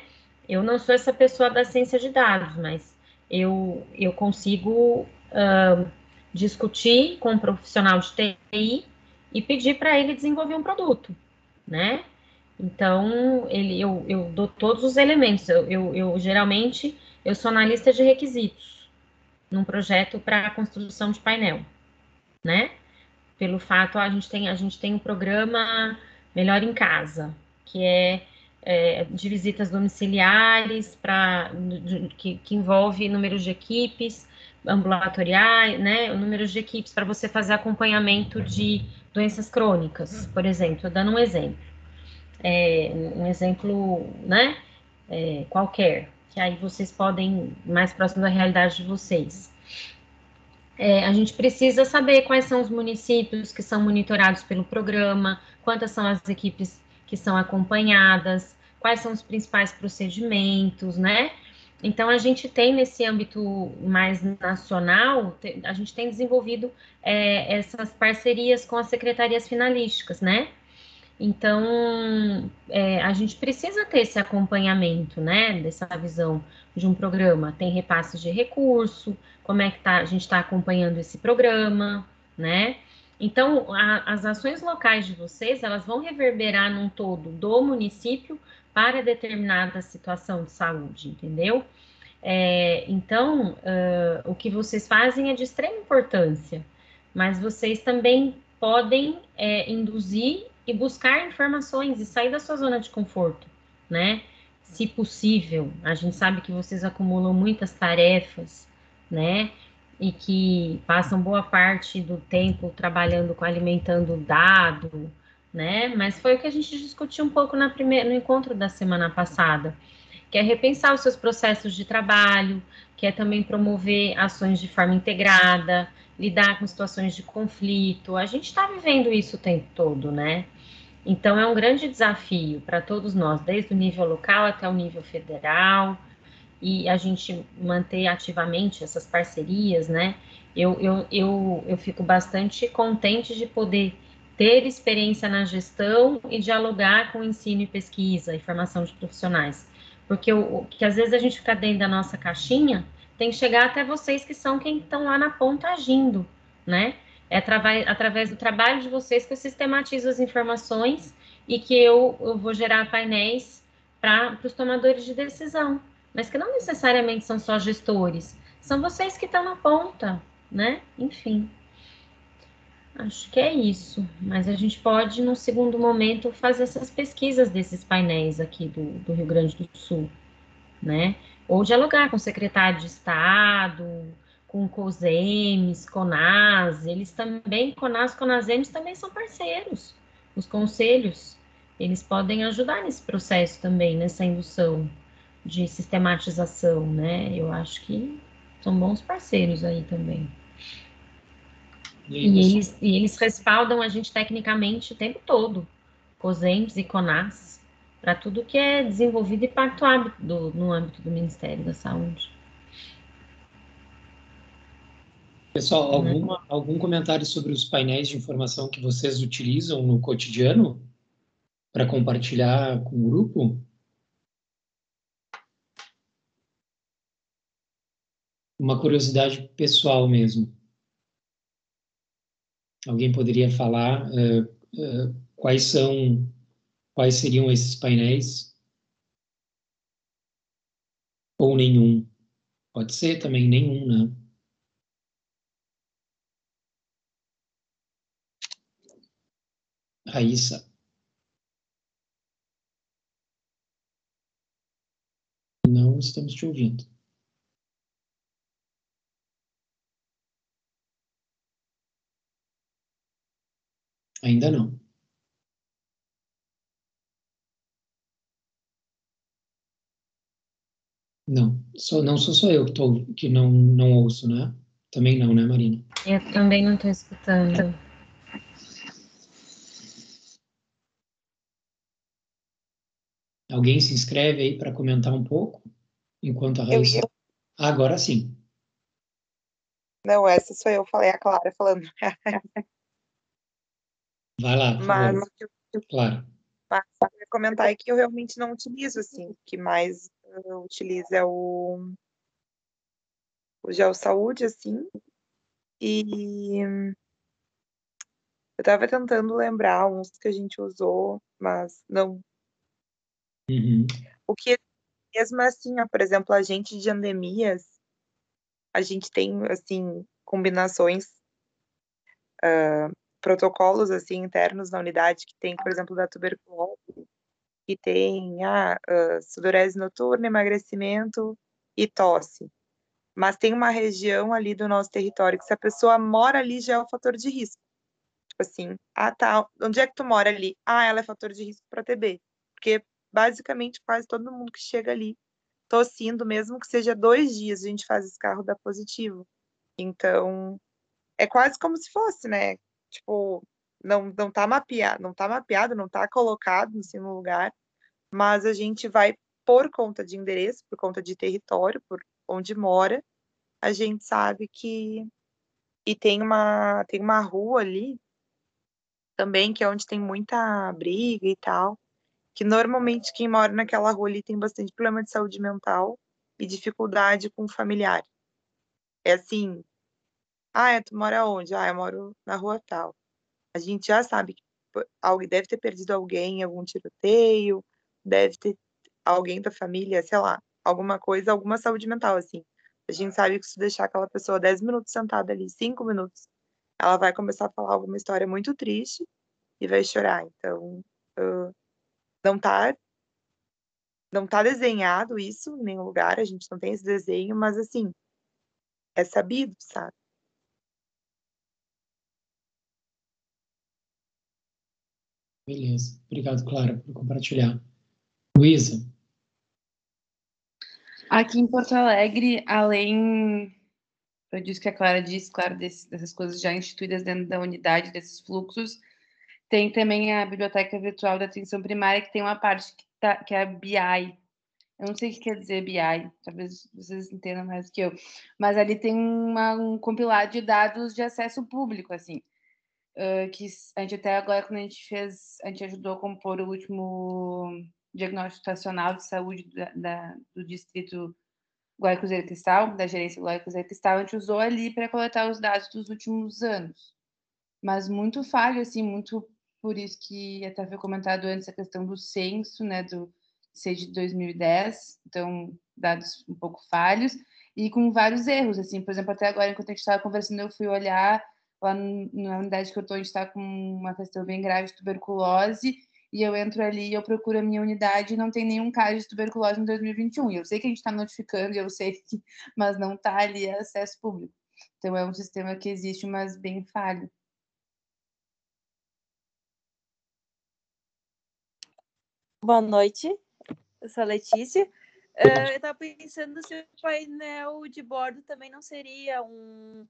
Eu não sou essa pessoa da ciência de dados, mas eu, eu consigo uh, discutir com um profissional de TI e pedir para ele desenvolver um produto, né? Então, ele, eu, eu dou todos os elementos. Eu, eu, eu geralmente eu sou analista de requisitos num projeto para construção de painel, né? Pelo fato, a gente tem, a gente tem um programa Melhor em Casa, que é, é de visitas domiciliares, pra, que, que envolve números de equipes ambulatoriais, né? Números de equipes para você fazer acompanhamento de doenças crônicas, por exemplo, dando um exemplo. É, um exemplo, né? É, qualquer que aí vocês podem, mais próximo da realidade de vocês. É, a gente precisa saber quais são os municípios que são monitorados pelo programa, quantas são as equipes que são acompanhadas, quais são os principais procedimentos, né? Então, a gente tem nesse âmbito mais nacional, a gente tem desenvolvido é, essas parcerias com as secretarias finalísticas, né? Então, é, a gente precisa ter esse acompanhamento, né, dessa visão de um programa. Tem repasses de recurso, como é que tá, a gente está acompanhando esse programa, né? Então, a, as ações locais de vocês, elas vão reverberar num todo do município para determinada situação de saúde, entendeu? É, então, uh, o que vocês fazem é de extrema importância, mas vocês também podem é, induzir e buscar informações e sair da sua zona de conforto, né? Se possível, a gente sabe que vocês acumulam muitas tarefas, né? E que passam boa parte do tempo trabalhando com alimentando dado, né? Mas foi o que a gente discutiu um pouco na primeira, no encontro da semana passada, que é repensar os seus processos de trabalho, que é também promover ações de forma integrada, lidar com situações de conflito. A gente está vivendo isso o tempo todo, né? Então, é um grande desafio para todos nós, desde o nível local até o nível federal, e a gente manter ativamente essas parcerias, né? Eu, eu, eu, eu fico bastante contente de poder ter experiência na gestão e dialogar com ensino e pesquisa e formação de profissionais. Porque o que às vezes a gente fica dentro da nossa caixinha, tem que chegar até vocês que são quem estão lá na ponta agindo, né? É através, através do trabalho de vocês que eu sistematizo as informações e que eu, eu vou gerar painéis para os tomadores de decisão, mas que não necessariamente são só gestores, são vocês que estão na ponta, né? Enfim. Acho que é isso, mas a gente pode, no segundo momento, fazer essas pesquisas desses painéis aqui do, do Rio Grande do Sul, né? Ou dialogar com o secretário de Estado, com COSEMES, CONAS, eles também, CONAS, CONASEMES também são parceiros. Os conselhos, eles podem ajudar nesse processo também, nessa indução de sistematização, né? Eu acho que são bons parceiros aí também. E, e eles, e eles respaldam a gente tecnicamente o tempo todo, COSEMS e CONAS, para tudo que é desenvolvido e pactuado do, no âmbito do Ministério da Saúde. Pessoal, né? alguma, algum comentário sobre os painéis de informação que vocês utilizam no cotidiano para compartilhar com o grupo? Uma curiosidade pessoal mesmo. Alguém poderia falar uh, uh, quais são, quais seriam esses painéis? Ou nenhum? Pode ser também nenhum, né? Raíssa. Não estamos te ouvindo. Ainda não. Não, só, não sou só eu que, tô, que não, não ouço, né? Também não, né, Marina? Eu também não estou escutando. Alguém se inscreve aí para comentar um pouco? Enquanto a Raíssa... Eu, agora sim. Não, essa sou eu, falei a Clara falando. Vai lá, Mas, claro. Mas eu comentar é que eu realmente não utilizo, assim, o que mais eu utilizo é o, o Gel Saúde, assim, e eu estava tentando lembrar uns que a gente usou, mas não Uhum. O que mesmo assim, ó, por exemplo, a gente de endemias, a gente tem assim combinações, uh, protocolos assim internos na unidade que tem, por exemplo, da tuberculose, que tem a uh, sudorese noturna, emagrecimento e tosse. Mas tem uma região ali do nosso território que se a pessoa mora ali já é o fator de risco. Tipo assim, ah tá, onde é que tu mora ali? Ah, ela é fator de risco para TB. Porque basicamente quase todo mundo que chega ali tossindo, mesmo que seja dois dias, a gente faz esse carro dar positivo. Então, é quase como se fosse, né? Tipo, não, não tá mapeado, não tá mapeado, não tá colocado assim, no lugar, mas a gente vai por conta de endereço, por conta de território, por onde mora, a gente sabe que e tem uma tem uma rua ali também que é onde tem muita briga e tal que normalmente quem mora naquela rua ali tem bastante problema de saúde mental e dificuldade com o familiar. É assim, ah, é, tu mora onde? Ah, eu moro na rua tal. A gente já sabe que alguém deve ter perdido alguém em algum tiroteio, deve ter alguém da família, sei lá, alguma coisa, alguma saúde mental, assim. A gente sabe que se deixar aquela pessoa 10 minutos sentada ali, 5 minutos, ela vai começar a falar alguma história muito triste e vai chorar. Então, uh, não tá não tá desenhado isso em nenhum lugar, a gente não tem esse desenho, mas assim, é sabido, sabe? Beleza. Obrigado, Clara, por compartilhar. Luísa. Aqui em Porto Alegre, além eu disse que a Clara disse, claro, desse, dessas coisas já instituídas dentro da unidade, desses fluxos, tem também a biblioteca virtual da atenção primária, que tem uma parte que, tá, que é a BI. Eu não sei o que quer dizer BI, talvez vocês entendam mais que eu. Mas ali tem uma, um compilado de dados de acesso público, assim. Uh, que a gente até agora, quando a gente fez, a gente ajudou a compor o último diagnóstico estacional de saúde da, da, do distrito Guaicuzeiro Cristal, da gerência Guaicuzeiro Cristal, a gente usou ali para coletar os dados dos últimos anos. Mas muito falho, assim, muito por isso que até foi comentado antes a questão do censo, né, do ser de 2010, então dados um pouco falhos e com vários erros, assim, por exemplo, até agora enquanto a gente estava conversando, eu fui olhar lá na unidade que eu estou, a gente está com uma questão bem grave de tuberculose e eu entro ali e eu procuro a minha unidade e não tem nenhum caso de tuberculose em 2021. E eu sei que a gente está notificando, eu sei que, mas não está ali acesso público. Então é um sistema que existe, mas bem falho. Boa noite, eu sou a Letícia. Uh, eu estava pensando se o painel de bordo também não seria um,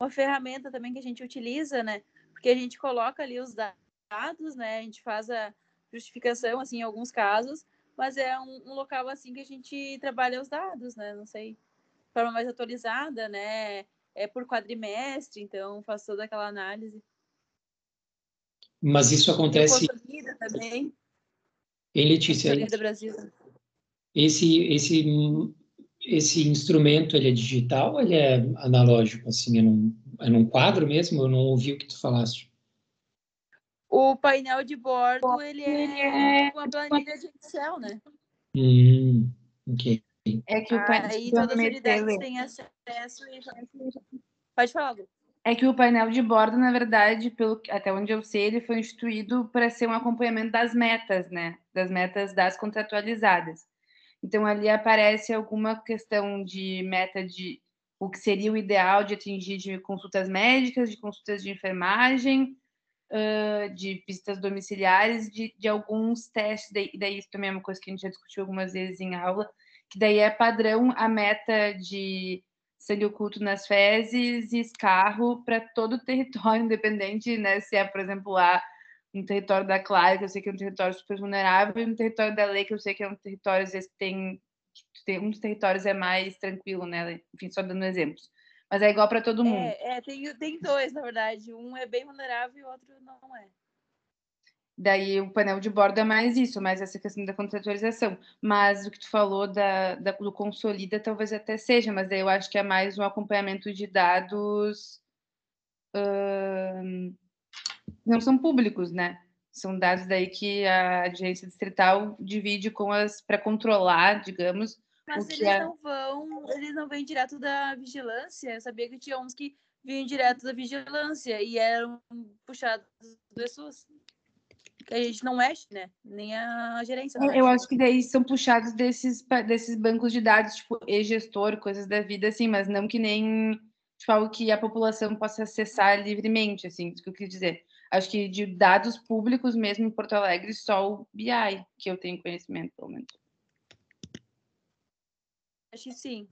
uma ferramenta também que a gente utiliza, né? Porque a gente coloca ali os dados, né? A gente faz a justificação, assim, em alguns casos, mas é um, um local, assim, que a gente trabalha os dados, né? Não sei, de forma mais atualizada, né? É por quadrimestre, então faz toda aquela análise. Mas isso acontece... também. Em Letícia, Brasil. esse, esse, esse instrumento, ele é digital ou ele é analógico, assim, é num, é num quadro mesmo? Eu não ouvi o que tu falaste. O painel de bordo, ele é uma planilha de Excel, né? Hum, ok. É que o painel Aí todas as unidades têm acesso e... Pode falar, Lu. É que o painel de bordo, na verdade, pelo até onde eu sei, ele foi instituído para ser um acompanhamento das metas, né? Das metas das contratualizadas. Então ali aparece alguma questão de meta de o que seria o ideal de atingir de consultas médicas, de consultas de enfermagem, de visitas domiciliares, de, de alguns testes, daí, daí isso também é uma coisa que a gente já discutiu algumas vezes em aula, que daí é padrão a meta de sangue oculto nas fezes e escarro para todo o território, independente né, se é, por exemplo, lá no território da Clara, que eu sei que é um território super vulnerável, e no território da Lei, que eu sei que é um território, às vezes, tem, tem um dos territórios é mais tranquilo, né? Enfim, só dando exemplos. Mas é igual para todo mundo. É, é, tem, tem dois, na verdade. Um é bem vulnerável e o outro não é. Daí o painel de bordo é mais isso, mais essa questão da contratualização. Mas o que tu falou da, da, do consolida talvez até seja, mas daí eu acho que é mais um acompanhamento de dados uh, não são públicos, né? São dados daí que a agência distrital divide com as para controlar, digamos. Mas eles é... não vão, eles não vêm direto da vigilância. Eu sabia que tinha uns que vinham direto da vigilância e eram puxados das pessoas que a gente não mexe, né? Nem a gerência. eu acho que daí são puxados desses, desses bancos de dados, tipo e-gestor, coisas da vida, assim, mas não que nem tipo, algo que a população possa acessar livremente, assim, isso que eu quis dizer. Acho que de dados públicos mesmo em Porto Alegre, só o BI, que eu tenho conhecimento, pelo menos. Acho que sim.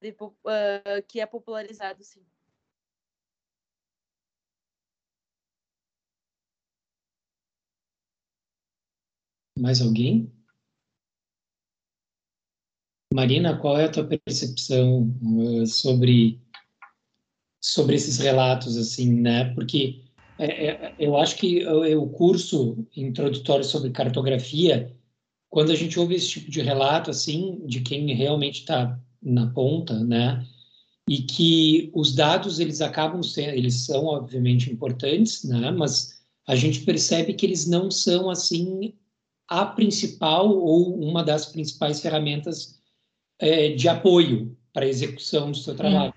De, uh, que é popularizado, sim. Mais alguém? Marina, qual é a tua percepção uh, sobre sobre esses relatos assim, né? Porque é, é, eu acho que o curso introdutório sobre cartografia, quando a gente ouve esse tipo de relato assim, de quem realmente está na ponta, né? E que os dados eles acabam sendo, eles são obviamente importantes, né? Mas a gente percebe que eles não são assim a principal ou uma das principais ferramentas é, de apoio para a execução do seu trabalho.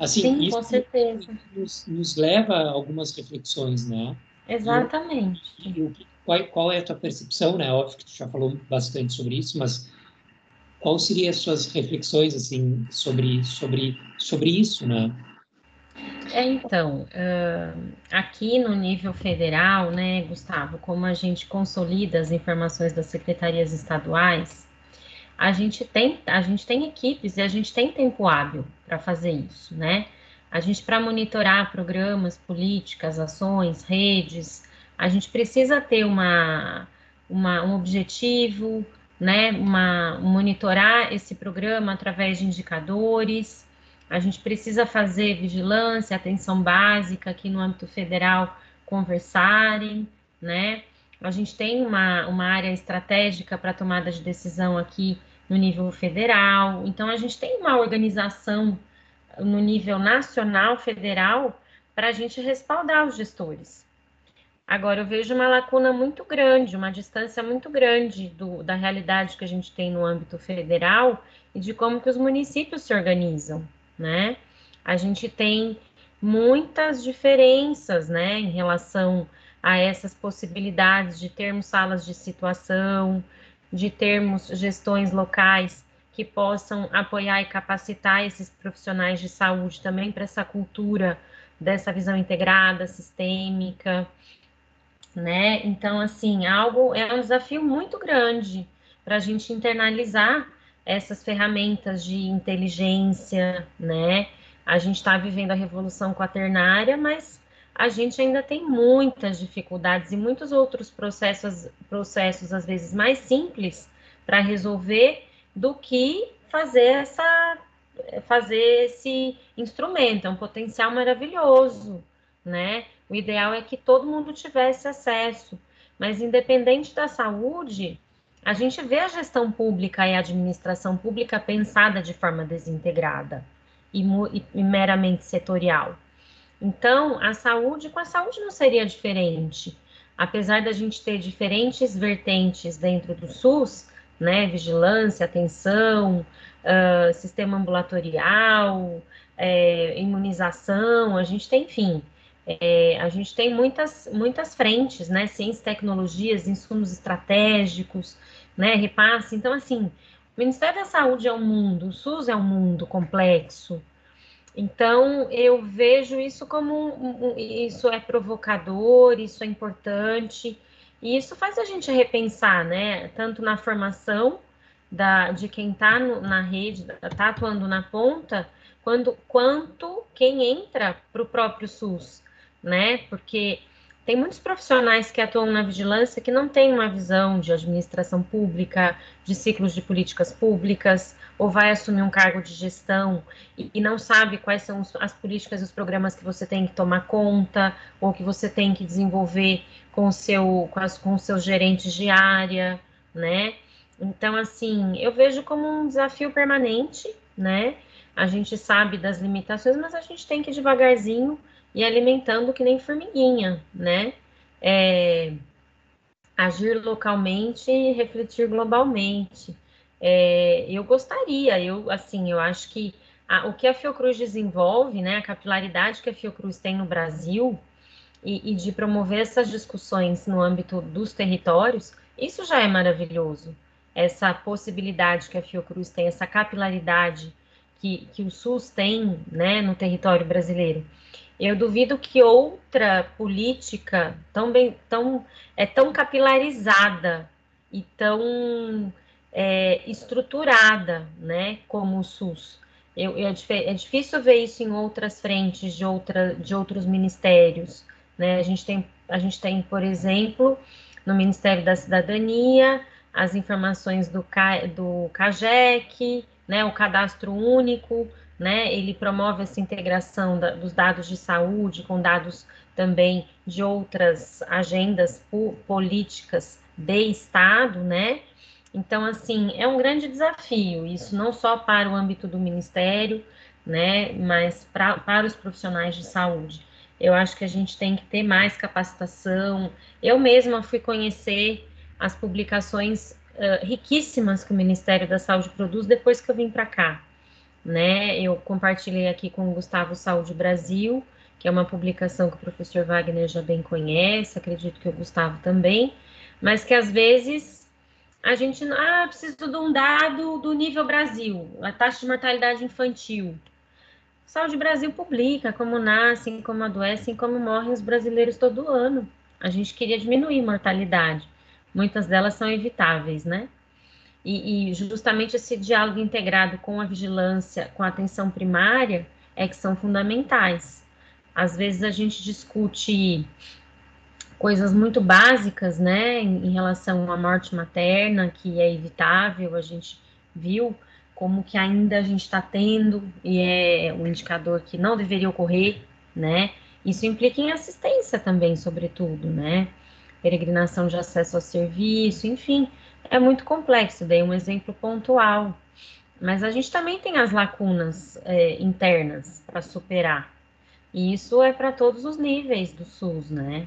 Assim, Sim, isso com certeza. Nos, nos, leva a algumas reflexões, né? Exatamente. E, qual, qual, é a tua percepção, né? Óbvio que tu já falou bastante sobre isso, mas qual seriam as suas reflexões, assim, sobre, sobre, sobre isso, né? É, então, uh, aqui no nível federal, né, Gustavo, como a gente consolida as informações das secretarias estaduais, a gente tem, a gente tem equipes e a gente tem tempo hábil para fazer isso, né? A gente, para monitorar programas, políticas, ações, redes, a gente precisa ter uma, uma, um objetivo, né? Uma, monitorar esse programa através de indicadores, a gente precisa fazer vigilância, atenção básica aqui no âmbito federal, conversarem, né? A gente tem uma, uma área estratégica para tomada de decisão aqui no nível federal. Então, a gente tem uma organização no nível nacional, federal, para a gente respaldar os gestores. Agora, eu vejo uma lacuna muito grande, uma distância muito grande do, da realidade que a gente tem no âmbito federal e de como que os municípios se organizam né? A gente tem muitas diferenças, né, em relação a essas possibilidades de termos salas de situação, de termos gestões locais que possam apoiar e capacitar esses profissionais de saúde também para essa cultura dessa visão integrada, sistêmica, né? Então, assim, algo é um desafio muito grande para a gente internalizar essas ferramentas de inteligência, né? A gente está vivendo a revolução quaternária, mas a gente ainda tem muitas dificuldades e muitos outros processos, processos às vezes mais simples para resolver do que fazer essa fazer esse instrumento, é um potencial maravilhoso, né? O ideal é que todo mundo tivesse acesso, mas independente da saúde, a gente vê a gestão pública e a administração pública pensada de forma desintegrada e, e, meramente setorial. Então, a saúde, com a saúde não seria diferente. Apesar da gente ter diferentes vertentes dentro do SUS, né, vigilância, atenção, uh, sistema ambulatorial, é, imunização, a gente tem, enfim, é, a gente tem muitas, muitas frentes, né, ciências, tecnologias, insumos estratégicos, né, repasse, então, assim, o Ministério da Saúde é um mundo, o SUS é um mundo complexo, então, eu vejo isso como um, um, isso é provocador, isso é importante, e isso faz a gente repensar, né? Tanto na formação da, de quem está na rede, está atuando na ponta, quando, quanto quem entra para o próprio SUS, né? Porque tem muitos profissionais que atuam na vigilância que não têm uma visão de administração pública, de ciclos de políticas públicas, ou vai assumir um cargo de gestão e, e não sabe quais são as políticas e os programas que você tem que tomar conta, ou que você tem que desenvolver com, seu, com, as, com os seus gerentes de área, né? Então, assim, eu vejo como um desafio permanente, né? A gente sabe das limitações, mas a gente tem que devagarzinho e alimentando que nem formiguinha, né? É, agir localmente e refletir globalmente. É, eu gostaria, eu assim, eu acho que a, o que a Fiocruz desenvolve, né, a capilaridade que a Fiocruz tem no Brasil e, e de promover essas discussões no âmbito dos territórios, isso já é maravilhoso. Essa possibilidade que a Fiocruz tem, essa capilaridade que, que o SUS tem, né, no território brasileiro. Eu duvido que outra política tão bem, tão é tão capilarizada e tão é, estruturada, né, como o SUS. Eu, eu, é, é difícil ver isso em outras frentes de, outra, de outros ministérios. Né? A, gente tem, a gente tem, por exemplo, no Ministério da Cidadania, as informações do, do CAGEC, né, o cadastro único, né? Ele promove essa integração da, dos dados de saúde com dados também de outras agendas políticas de Estado, né? Então, assim, é um grande desafio, isso não só para o âmbito do Ministério, né, mas pra, para os profissionais de saúde. Eu acho que a gente tem que ter mais capacitação. Eu mesma fui conhecer as publicações uh, riquíssimas que o Ministério da Saúde produz depois que eu vim para cá né? Eu compartilhei aqui com o Gustavo Saúde Brasil, que é uma publicação que o professor Wagner já bem conhece, acredito que o Gustavo também, mas que às vezes a gente, ah, preciso de um dado do nível Brasil, a taxa de mortalidade infantil. Saúde Brasil publica como nascem, como adoecem, como morrem os brasileiros todo ano. A gente queria diminuir mortalidade. Muitas delas são evitáveis, né? E, e, justamente esse diálogo integrado com a vigilância, com a atenção primária, é que são fundamentais. Às vezes a gente discute coisas muito básicas, né, em, em relação à morte materna, que é evitável, a gente viu como que ainda a gente está tendo, e é um indicador que não deveria ocorrer, né, isso implica em assistência também, sobretudo, né, peregrinação de acesso ao serviço, enfim, é muito complexo, dei um exemplo pontual. Mas a gente também tem as lacunas é, internas para superar. E isso é para todos os níveis do SUS, né?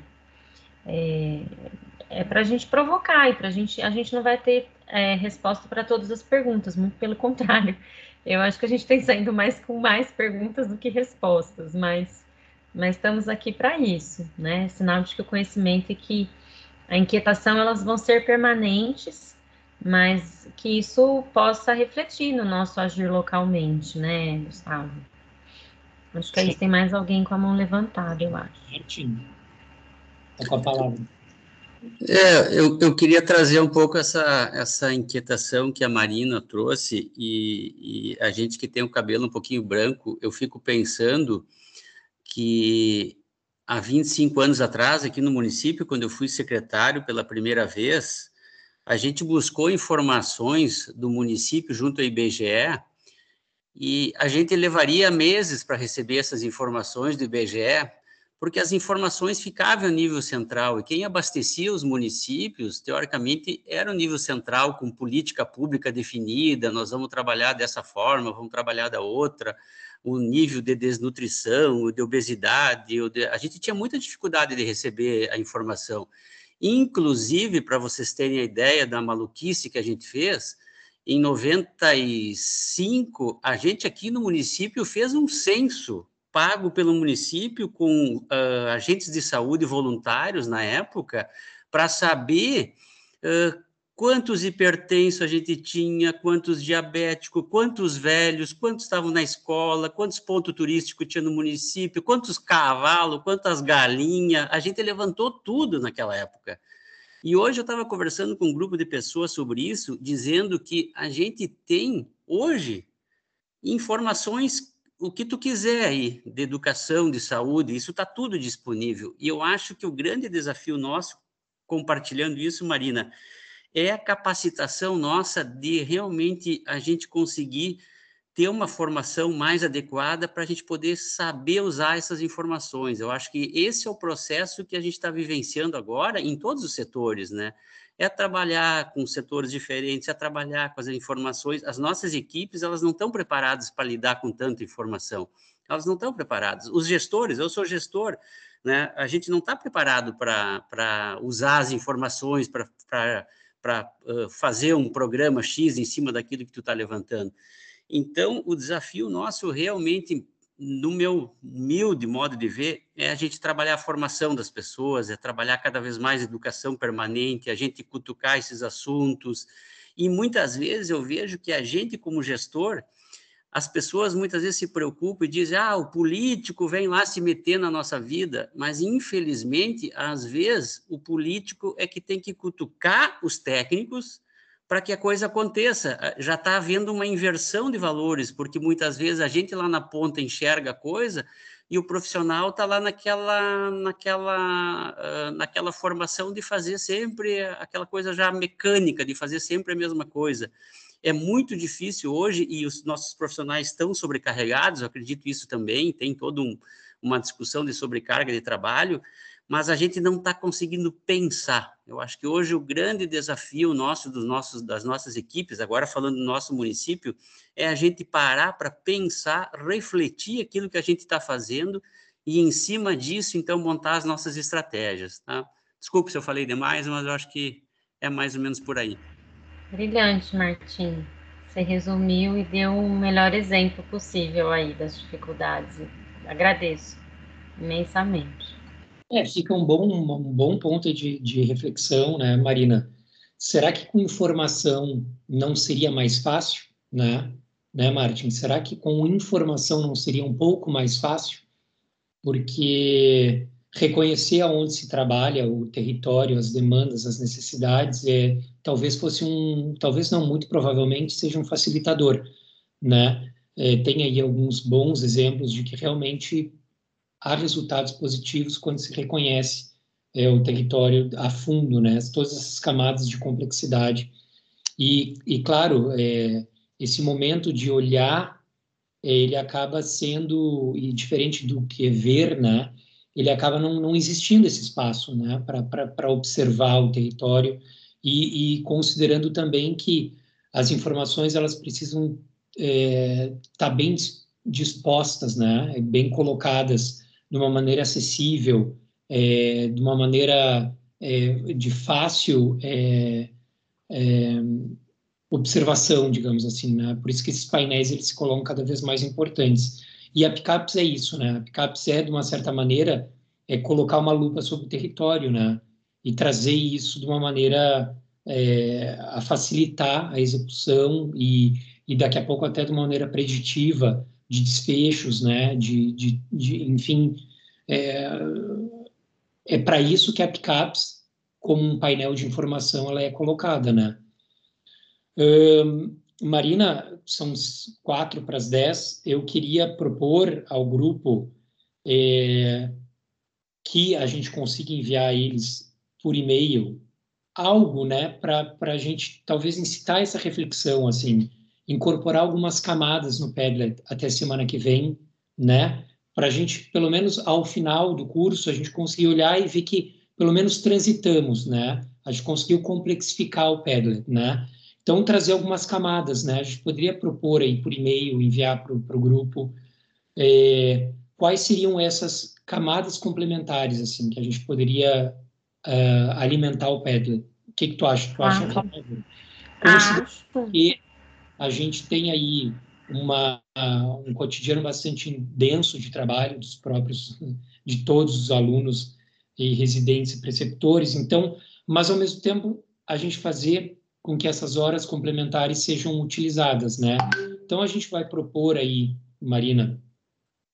É, é para a gente provocar e para a gente, a gente não vai ter é, resposta para todas as perguntas, muito pelo contrário. Eu acho que a gente tem saindo mais com mais perguntas do que respostas, mas, mas estamos aqui para isso, né? Sinal de que o conhecimento e que a inquietação elas vão ser permanentes, mas que isso possa refletir no nosso agir localmente, né, Gustavo? Acho que aí tem mais alguém com a mão levantada, eu acho. Martim, tá com a palavra. É, eu, eu queria trazer um pouco essa, essa inquietação que a Marina trouxe, e, e a gente que tem o cabelo um pouquinho branco, eu fico pensando que há 25 anos atrás, aqui no município, quando eu fui secretário pela primeira vez, a gente buscou informações do município junto ao IBGE e a gente levaria meses para receber essas informações do IBGE, porque as informações ficavam a nível central e quem abastecia os municípios, teoricamente, era o nível central com política pública definida, nós vamos trabalhar dessa forma, vamos trabalhar da outra, o nível de desnutrição, de obesidade, a gente tinha muita dificuldade de receber a informação. Inclusive, para vocês terem a ideia da maluquice que a gente fez, em 95, a gente aqui no município fez um censo pago pelo município com uh, agentes de saúde voluntários na época para saber uh, quantos hipertensos a gente tinha, quantos diabéticos, quantos velhos, quantos estavam na escola, quantos pontos turísticos tinha no município, quantos cavalos, quantas galinhas, a gente levantou tudo naquela época. E hoje eu estava conversando com um grupo de pessoas sobre isso, dizendo que a gente tem hoje informações o que tu quiser aí, de educação, de saúde, isso está tudo disponível. E eu acho que o grande desafio nosso, compartilhando isso, Marina, é a capacitação nossa de realmente a gente conseguir ter uma formação mais adequada para a gente poder saber usar essas informações. Eu acho que esse é o processo que a gente está vivenciando agora em todos os setores, né? É trabalhar com setores diferentes, é trabalhar com as informações. As nossas equipes, elas não estão preparadas para lidar com tanta informação. Elas não estão preparadas. Os gestores, eu sou gestor, né? A gente não está preparado para usar as informações, para para uh, fazer um programa X em cima daquilo que tu está levantando. Então, o desafio nosso realmente, no meu humilde modo de ver, é a gente trabalhar a formação das pessoas, é trabalhar cada vez mais educação permanente, a gente cutucar esses assuntos. E muitas vezes eu vejo que a gente, como gestor, as pessoas muitas vezes se preocupam e dizem: ah, o político vem lá se meter na nossa vida, mas infelizmente, às vezes, o político é que tem que cutucar os técnicos para que a coisa aconteça. Ah, já está havendo uma inversão de valores, porque muitas vezes a gente lá na ponta enxerga a coisa e o profissional está lá naquela, naquela, uh, naquela formação de fazer sempre aquela coisa já mecânica, de fazer sempre a mesma coisa é muito difícil hoje e os nossos profissionais estão sobrecarregados, eu acredito isso também, tem toda um, uma discussão de sobrecarga de trabalho, mas a gente não está conseguindo pensar. Eu acho que hoje o grande desafio nosso, dos nossos, das nossas equipes, agora falando do nosso município, é a gente parar para pensar, refletir aquilo que a gente está fazendo e, em cima disso, então, montar as nossas estratégias. Tá? Desculpe se eu falei demais, mas eu acho que é mais ou menos por aí. Brilhante, Martim. Você resumiu e deu o melhor exemplo possível aí das dificuldades. Agradeço imensamente. É, fica um bom, um bom ponto de, de reflexão, né, Marina? Será que com informação não seria mais fácil, né? Né, Martin? Será que com informação não seria um pouco mais fácil? Porque reconhecer aonde se trabalha, o território, as demandas, as necessidades, é, talvez fosse um, talvez não, muito provavelmente seja um facilitador, né? É, tem aí alguns bons exemplos de que realmente há resultados positivos quando se reconhece é, o território a fundo, né? Todas essas camadas de complexidade. E, e claro, é, esse momento de olhar, é, ele acaba sendo, e diferente do que ver, né? Ele acaba não, não existindo esse espaço né, para observar o território e, e, considerando também que as informações elas precisam estar é, tá bem dispostas, né, bem colocadas de uma maneira acessível, é, de uma maneira é, de fácil é, é, observação, digamos assim, né? Por isso que esses painéis eles se colocam cada vez mais importantes. E a Picapes é isso, né? A Picapes é, de uma certa maneira, é colocar uma lupa sobre o território, né? E trazer isso de uma maneira é, a facilitar a execução e, e daqui a pouco até de uma maneira preditiva de desfechos, né, de, de, de enfim, é, é para isso que a Picaps, como um painel de informação, ela é colocada, né. Marina, são quatro para as dez, eu queria propor ao grupo é, que a gente consiga enviar eles por e-mail algo, né, para a gente talvez incitar essa reflexão, assim, incorporar algumas camadas no Padlet até semana que vem, né, para a gente, pelo menos ao final do curso, a gente conseguir olhar e ver que pelo menos transitamos, né, a gente conseguiu complexificar o Padlet, né, então trazer algumas camadas, né, a gente poderia propor aí por e-mail, enviar para o grupo, é, quais seriam essas camadas complementares, assim, que a gente poderia uh, alimentar o Padlet. O que, que tu acha? Tu acha ah, que a gente tem aí uma, um cotidiano bastante denso de trabalho dos próprios, de todos os alunos e residentes e preceptores, então, mas ao mesmo tempo a gente fazer com que essas horas complementares sejam utilizadas, né? Então a gente vai propor aí, Marina,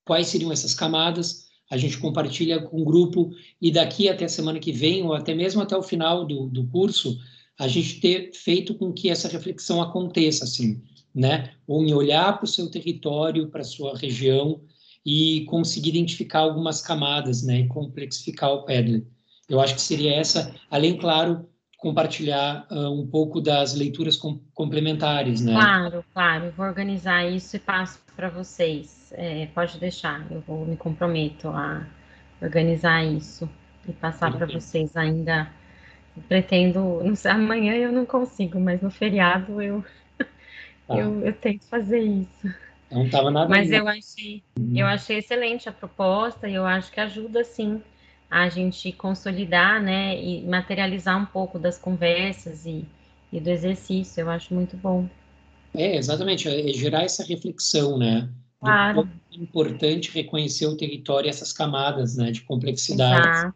quais seriam essas camadas, a gente compartilha com o grupo e daqui até a semana que vem, ou até mesmo até o final do, do curso, a gente ter feito com que essa reflexão aconteça, assim, né? Ou em olhar para o seu território, para a sua região e conseguir identificar algumas camadas, né? E complexificar o Padlet. Eu acho que seria essa, além, claro, compartilhar uh, um pouco das leituras com, complementares, né? Claro, claro. vou organizar isso e passo para vocês é, pode deixar, eu vou me comprometo a organizar isso e passar para vocês ainda. Pretendo, não sei, amanhã eu não consigo, mas no feriado eu, tá. eu, eu tento fazer isso. Não estava nada. Mas eu achei, uhum. eu achei excelente a proposta e eu acho que ajuda sim a gente consolidar, né, e materializar um pouco das conversas e, e do exercício. Eu acho muito bom. É, exatamente, é gerar essa reflexão, né? Claro. É importante reconhecer o território, essas camadas né, de complexidade Exato.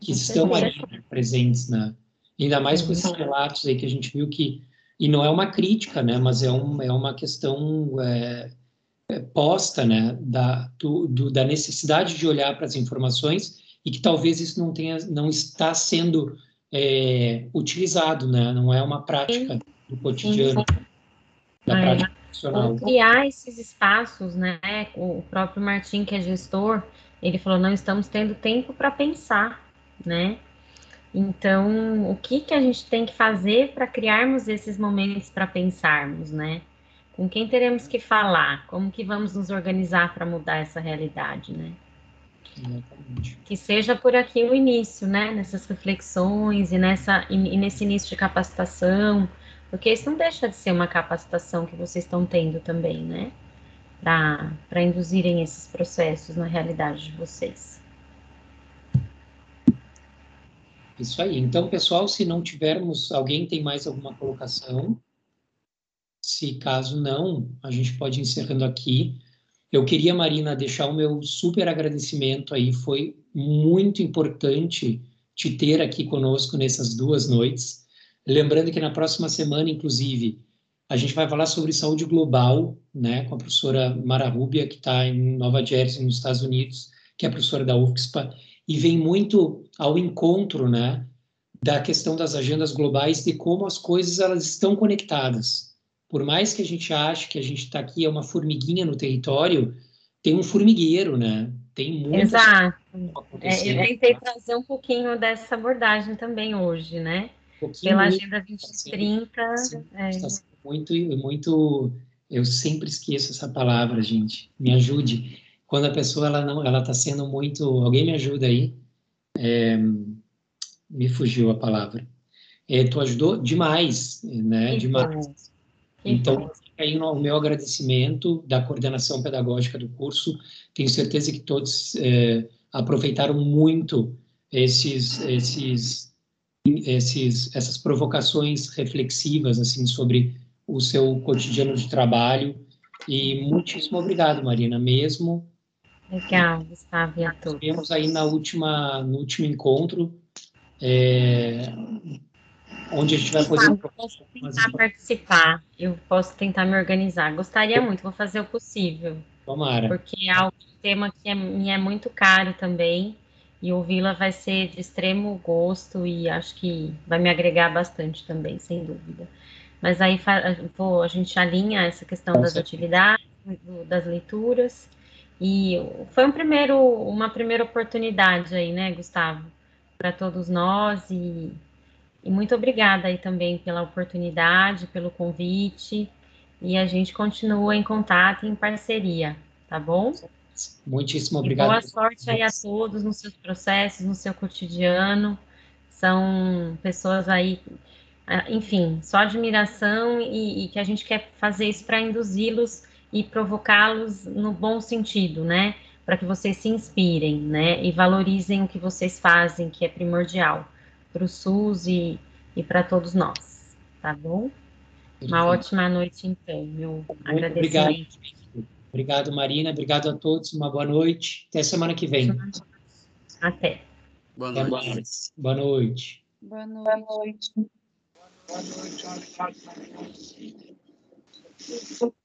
que estão ali né, presentes, né? ainda mais com esses relatos aí que a gente viu que, e não é uma crítica, né, mas é, um, é uma questão é, é, posta né, da, do, do, da necessidade de olhar para as informações e que talvez isso não, tenha, não está sendo é, utilizado, né, não é uma prática do cotidiano, da é. prática profissional. Criar esses espaços, né? O próprio Martim, que é gestor, ele falou: não estamos tendo tempo para pensar, né? Então, o que, que a gente tem que fazer para criarmos esses momentos para pensarmos, né? Com quem teremos que falar? Como que vamos nos organizar para mudar essa realidade, né? Que seja por aqui o início, né? Nessas reflexões e, nessa, e nesse início de capacitação, porque isso não deixa de ser uma capacitação que vocês estão tendo também, né? Para induzirem esses processos na realidade de vocês. Isso aí. Então, pessoal, se não tivermos, alguém tem mais alguma colocação? Se caso não, a gente pode ir encerrando aqui. Eu queria, Marina, deixar o meu super agradecimento aí. Foi muito importante te ter aqui conosco nessas duas noites. Lembrando que na próxima semana, inclusive, a gente vai falar sobre saúde global, né, com a professora Mara Rubia, que está em Nova Jersey, nos Estados Unidos, que é professora da UFSPA, e vem muito ao encontro, né, da questão das agendas globais, de como as coisas elas estão conectadas. Por mais que a gente ache que a gente está aqui é uma formiguinha no território, tem um formigueiro, né? Tem muito. Exato. É, eu tentei trazer um pouquinho dessa abordagem também hoje, né? Pela Agenda 2030. Está é. muito, muito. Eu sempre esqueço essa palavra, gente. Me ajude. Quando a pessoa ela não, ela está sendo muito. Alguém me ajuda aí? É, me fugiu a palavra. É, tu ajudou demais, né? Demais. Então, aí o meu agradecimento da coordenação pedagógica do curso. Tenho certeza que todos é, aproveitaram muito esses, esses esses, essas provocações reflexivas assim sobre o seu cotidiano de trabalho. E muitíssimo obrigado, Marina, mesmo. Legal, Gustavo, e a todos. Vemos aí na última, no último encontro. É, onde a gente vai poder. Eu posso tentar participar, eu posso tentar me organizar. Gostaria muito, vou fazer o possível. Tomara. Porque é um tema que é, me é muito caro também, e ouvi-la vai ser de extremo gosto e acho que vai me agregar bastante também, sem dúvida. Mas aí vou, a gente alinha essa questão das atividades, das leituras, e foi um primeiro, uma primeira oportunidade aí, né, Gustavo, para todos nós, e, e muito obrigada aí também pela oportunidade, pelo convite, e a gente continua em contato e em parceria, tá bom? Muitíssimo obrigado. E boa sorte aí a todos nos seus processos, no seu cotidiano. São pessoas aí, ah, enfim, só admiração e, e que a gente quer fazer isso para induzi-los e provocá-los no bom sentido, né? Para que vocês se inspirem, né? E valorizem o que vocês fazem, que é primordial para o SUS e, e para todos nós, tá bom? Uma ótima noite, então, meu Muito agradecimento. Obrigado. obrigado, Marina. Obrigado a todos. Uma boa noite. Até semana que vem. Até. Boa noite. Boa noite. Boa noite. Boa noite. Boa noite.